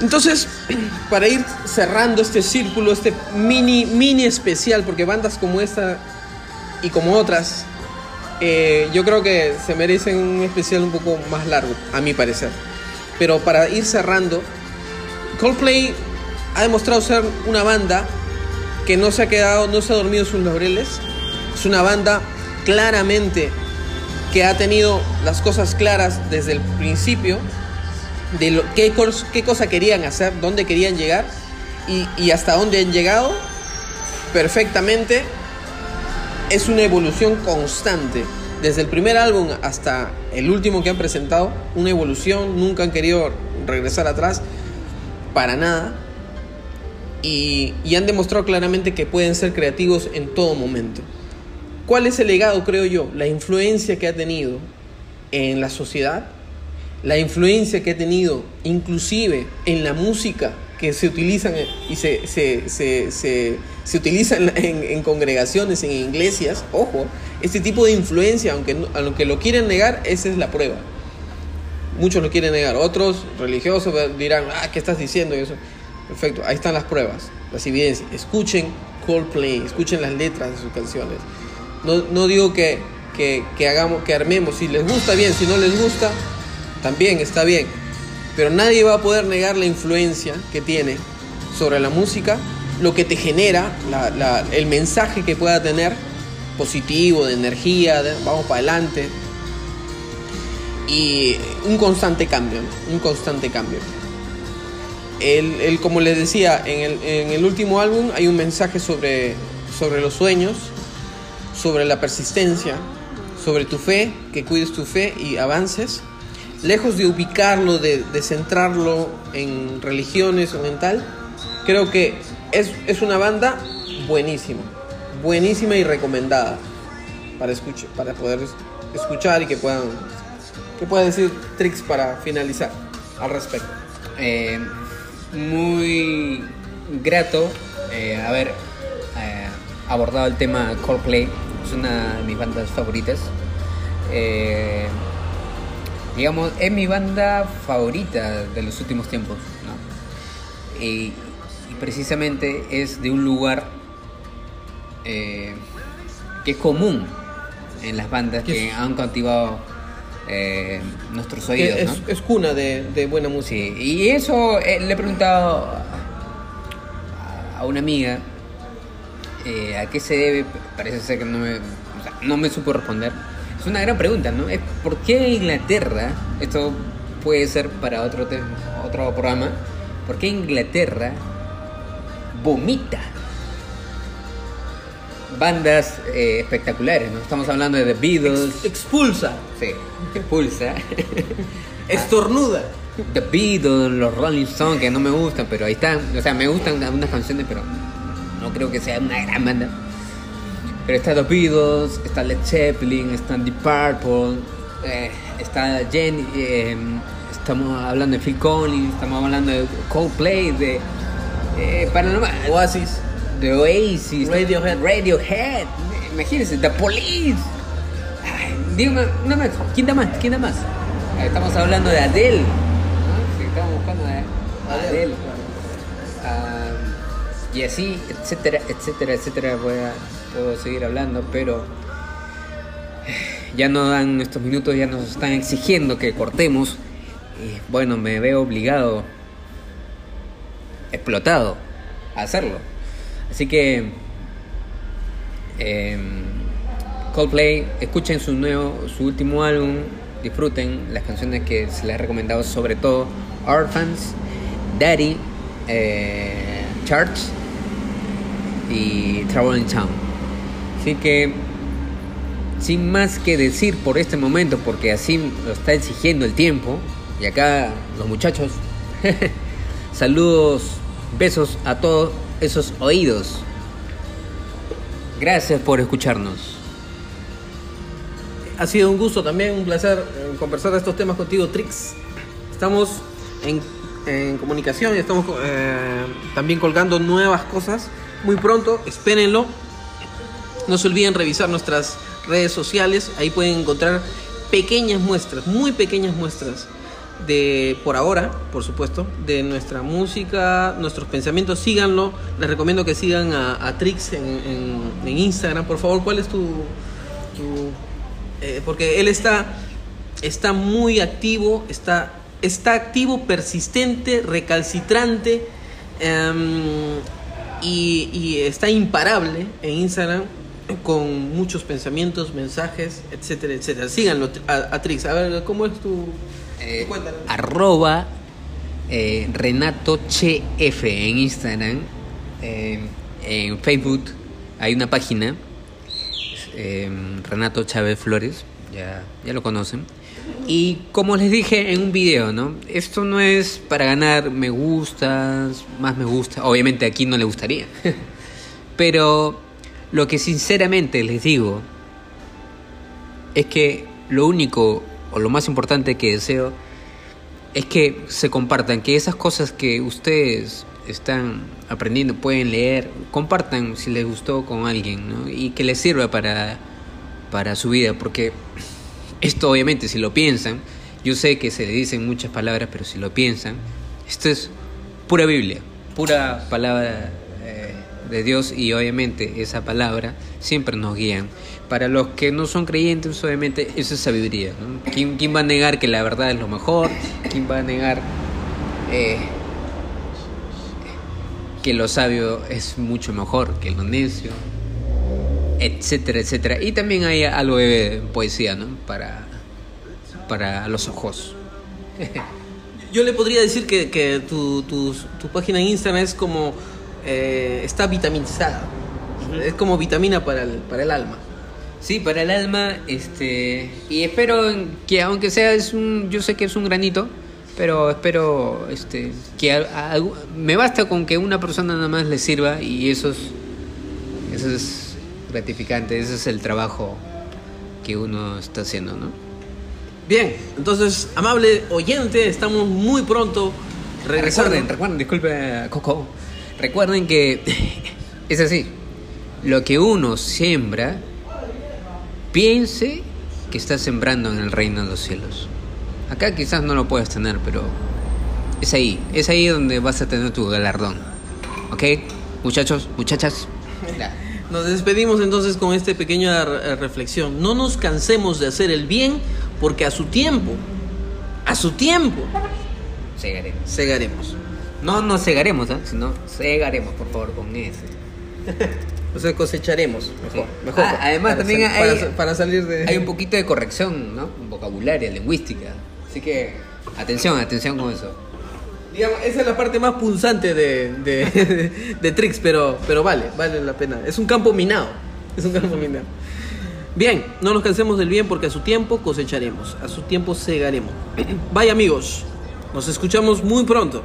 Entonces, (clears throat) para ir cerrando este círculo, este mini, mini especial, porque bandas como esta y como otras, eh, yo creo que se merecen un especial un poco más largo, a mi parecer. Pero para ir cerrando, Coldplay ha demostrado ser una banda que no se ha quedado, no se ha dormido sus laureles. Es una banda claramente que ha tenido las cosas claras desde el principio de lo, qué, qué cosa querían hacer, dónde querían llegar y, y hasta dónde han llegado perfectamente. Es una evolución constante. Desde el primer álbum hasta el último que han presentado, una evolución, nunca han querido regresar atrás, para nada. Y, y han demostrado claramente que pueden ser creativos en todo momento. ¿Cuál es el legado, creo yo? La influencia que ha tenido en la sociedad, la influencia que ha tenido inclusive en la música que se utilizan y se, se, se, se, se utiliza en, en- congregaciones, en iglesias, ojo, este tipo de influencia, aunque, aunque lo quieren negar, esa es la prueba. Muchos lo quieren negar, otros religiosos dirán, ah, ¿qué estás diciendo? Y eso. Perfecto, ahí están las pruebas, las evidencias. Escuchen Coldplay, escuchen las letras de sus canciones. No, no digo que, que, que hagamos, que armemos, si les gusta bien, si no les gusta, también está bien. Pero nadie va a poder negar la influencia que tiene sobre la música, lo que te genera, el mensaje que pueda tener, positivo, de energía, de vamos para adelante. Y un constante cambio, un constante cambio. El, el- como les decía, en el, en el último álbum hay un mensaje sobre, sobre los sueños, sobre la persistencia, sobre tu fe, que cuides tu fe y avances. Lejos de ubicarlo, de, de centrarlo en religiones o en tal, creo que es, es una banda buenísima, buenísima y recomendada para, escuch- para poder es- escuchar y que puedan, que decir tricks para finalizar al respecto. Eh, muy grato eh, haber eh, abordado el tema Coldplay. Es una de mis bandas favoritas. Eh, digamos, es mi banda favorita de los últimos tiempos. ¿no? Y, y precisamente es de un lugar eh, que es común en las bandas Que han cautivado eh, nuestros oídos. es, ¿no? es cuna de, de buena música. Sí, y eso eh, le he preguntado a, a una amiga eh, a qué se debe, parece ser que no me, o sea, no me supo responder. Es una gran pregunta, ¿no? Por qué Inglaterra, esto puede ser para otro, otro programa, ¿por qué Inglaterra vomita bandas eh, espectaculares, ¿no? Estamos hablando de The Beatles, Ex- expulsa, sí, Pulsa. (laughs) estornuda. The Beatles, los Rolling Stones, que no me gustan, pero ahí están. O sea, me gustan algunas canciones, pero no creo que sea una gran banda. Pero está The Beatles, está Led Zeppelin, está Deep Purple, eh, está Jenny, eh, estamos hablando de Phil Collins, estamos hablando de Coldplay, de eh, Paranormal, Oasis. de Oasis, Radiohead. Radiohead, imagínense, The Police. Ay, dígame, una más, ¿quién da más? ¿Quién da más? Estamos hablando de Adele. ¿no? Sí, estamos buscando de Adele. Ah, y así, etcétera, etcétera, etcétera. Voy a- puedo seguir hablando, pero eh, ya no dan estos minutos, ya nos están exigiendo que cortemos. Y bueno, me veo obligado, explotado, a hacerlo. Así que em, Coldplay, escuchen su nuevo, su último álbum, disfruten las canciones que se les he recomendado, sobre todo Orphans, Daddy, eh, Church y Traveling Town. Así que, sin más que decir por este momento, porque así lo está exigiendo el tiempo, y acá los muchachos, (laughs) saludos, besos a todos esos oídos. Gracias por escucharnos. Ha sido un gusto también, un placer eh, conversar estos temas contigo, Trix. Estamos en, en comunicación y estamos eh, también colgando nuevas cosas. Muy pronto, espérenlo. No se olviden revisar nuestras redes sociales. Ahí pueden encontrar pequeñas muestras, muy pequeñas muestras de, por ahora, por supuesto, de nuestra música, nuestros pensamientos. Síganlo. Les recomiendo que sigan a, Trix en, en- Instagram. Por favor, ¿cuál es tu...? tu- eh, porque él está, está muy activo, está, está activo, persistente, recalcitrante em, y está imparable en Instagram con muchos pensamientos, mensajes, etcétera, etcétera. Síganlo a, a Trix. A ver, ¿cómo es tu, Eh, tu cuenta? arroba eh, Renato Chef en Instagram. Eh, en Facebook hay una página, eh, Renato Chávez Flores, ya, ya lo conocen. Y como les dije en un video, ¿no? Esto no es para ganar me gustas, más me gusta. Obviamente aquí no le gustaría. (laughs) Pero lo que sinceramente les digo es que lo único o lo más importante que deseo es que se compartan, que esas cosas que ustedes están aprendiendo, pueden leer, compartan si les gustó con alguien, ¿no? Y que les sirva para, para su vida, porque esto obviamente si lo piensan, yo sé que se le dicen muchas palabras, pero si lo piensan, esto es pura Biblia, pura palabra de Dios y obviamente esa palabra siempre nos guían. Para los que no son creyentes, obviamente eso es sabiduría. ¿Quién, quién va a negar que la verdad es lo mejor? ¿Quién va a negar eh, que lo sabio es mucho mejor que lo necio? Etcétera, etcétera. Y también hay algo de poesía, ¿no? Para, para los ojos. Yo le podría decir que, que tu, tu, tu página en Instagram es como... eh, está vitaminizada. Es como vitamina para el, para el alma. Sí, para el alma, este, y espero que aunque sea es un, yo sé que es un granito, pero espero, este, que a- a- me basta con que una persona nada más le sirva y eso es, eso es gratificante, ese es el trabajo que uno está haciendo, ¿no? Bien, entonces, amable oyente, estamos muy pronto regresando. Recuerden, recuerden, disculpe Coco, recuerden que (laughs) es así, lo que uno siembra, piense que está sembrando en el reino de los cielos. Acá quizás no lo puedes tener, pero es ahí, es ahí donde vas a tener tu galardón. ¿Ok? Muchachos, muchachas. (laughs) Nos despedimos entonces con esta pequeña eh, reflexión. No nos cansemos de hacer el bien porque a su tiempo, a su tiempo, Segaremos. segaremos. No nos cegaremos, ¿eh? sino segaremos, por favor, con ese. (laughs) O sea, cosecharemos. Mejor. Sí. mejor Ah, además, también sal- hay- para, para salir de. Hay un poquito de corrección, ¿no? Vocabularia, lingüística. Así que, atención, atención con eso. Digamos, esa es la parte más punzante de, de, (laughs) de Trix, pero, pero vale, vale la pena. Es un campo minado. Es un campo minado. Bien, no nos cansemos del bien porque a su tiempo cosecharemos, a su tiempo segaremos. (clears throat) Vaya amigos, nos escuchamos muy pronto.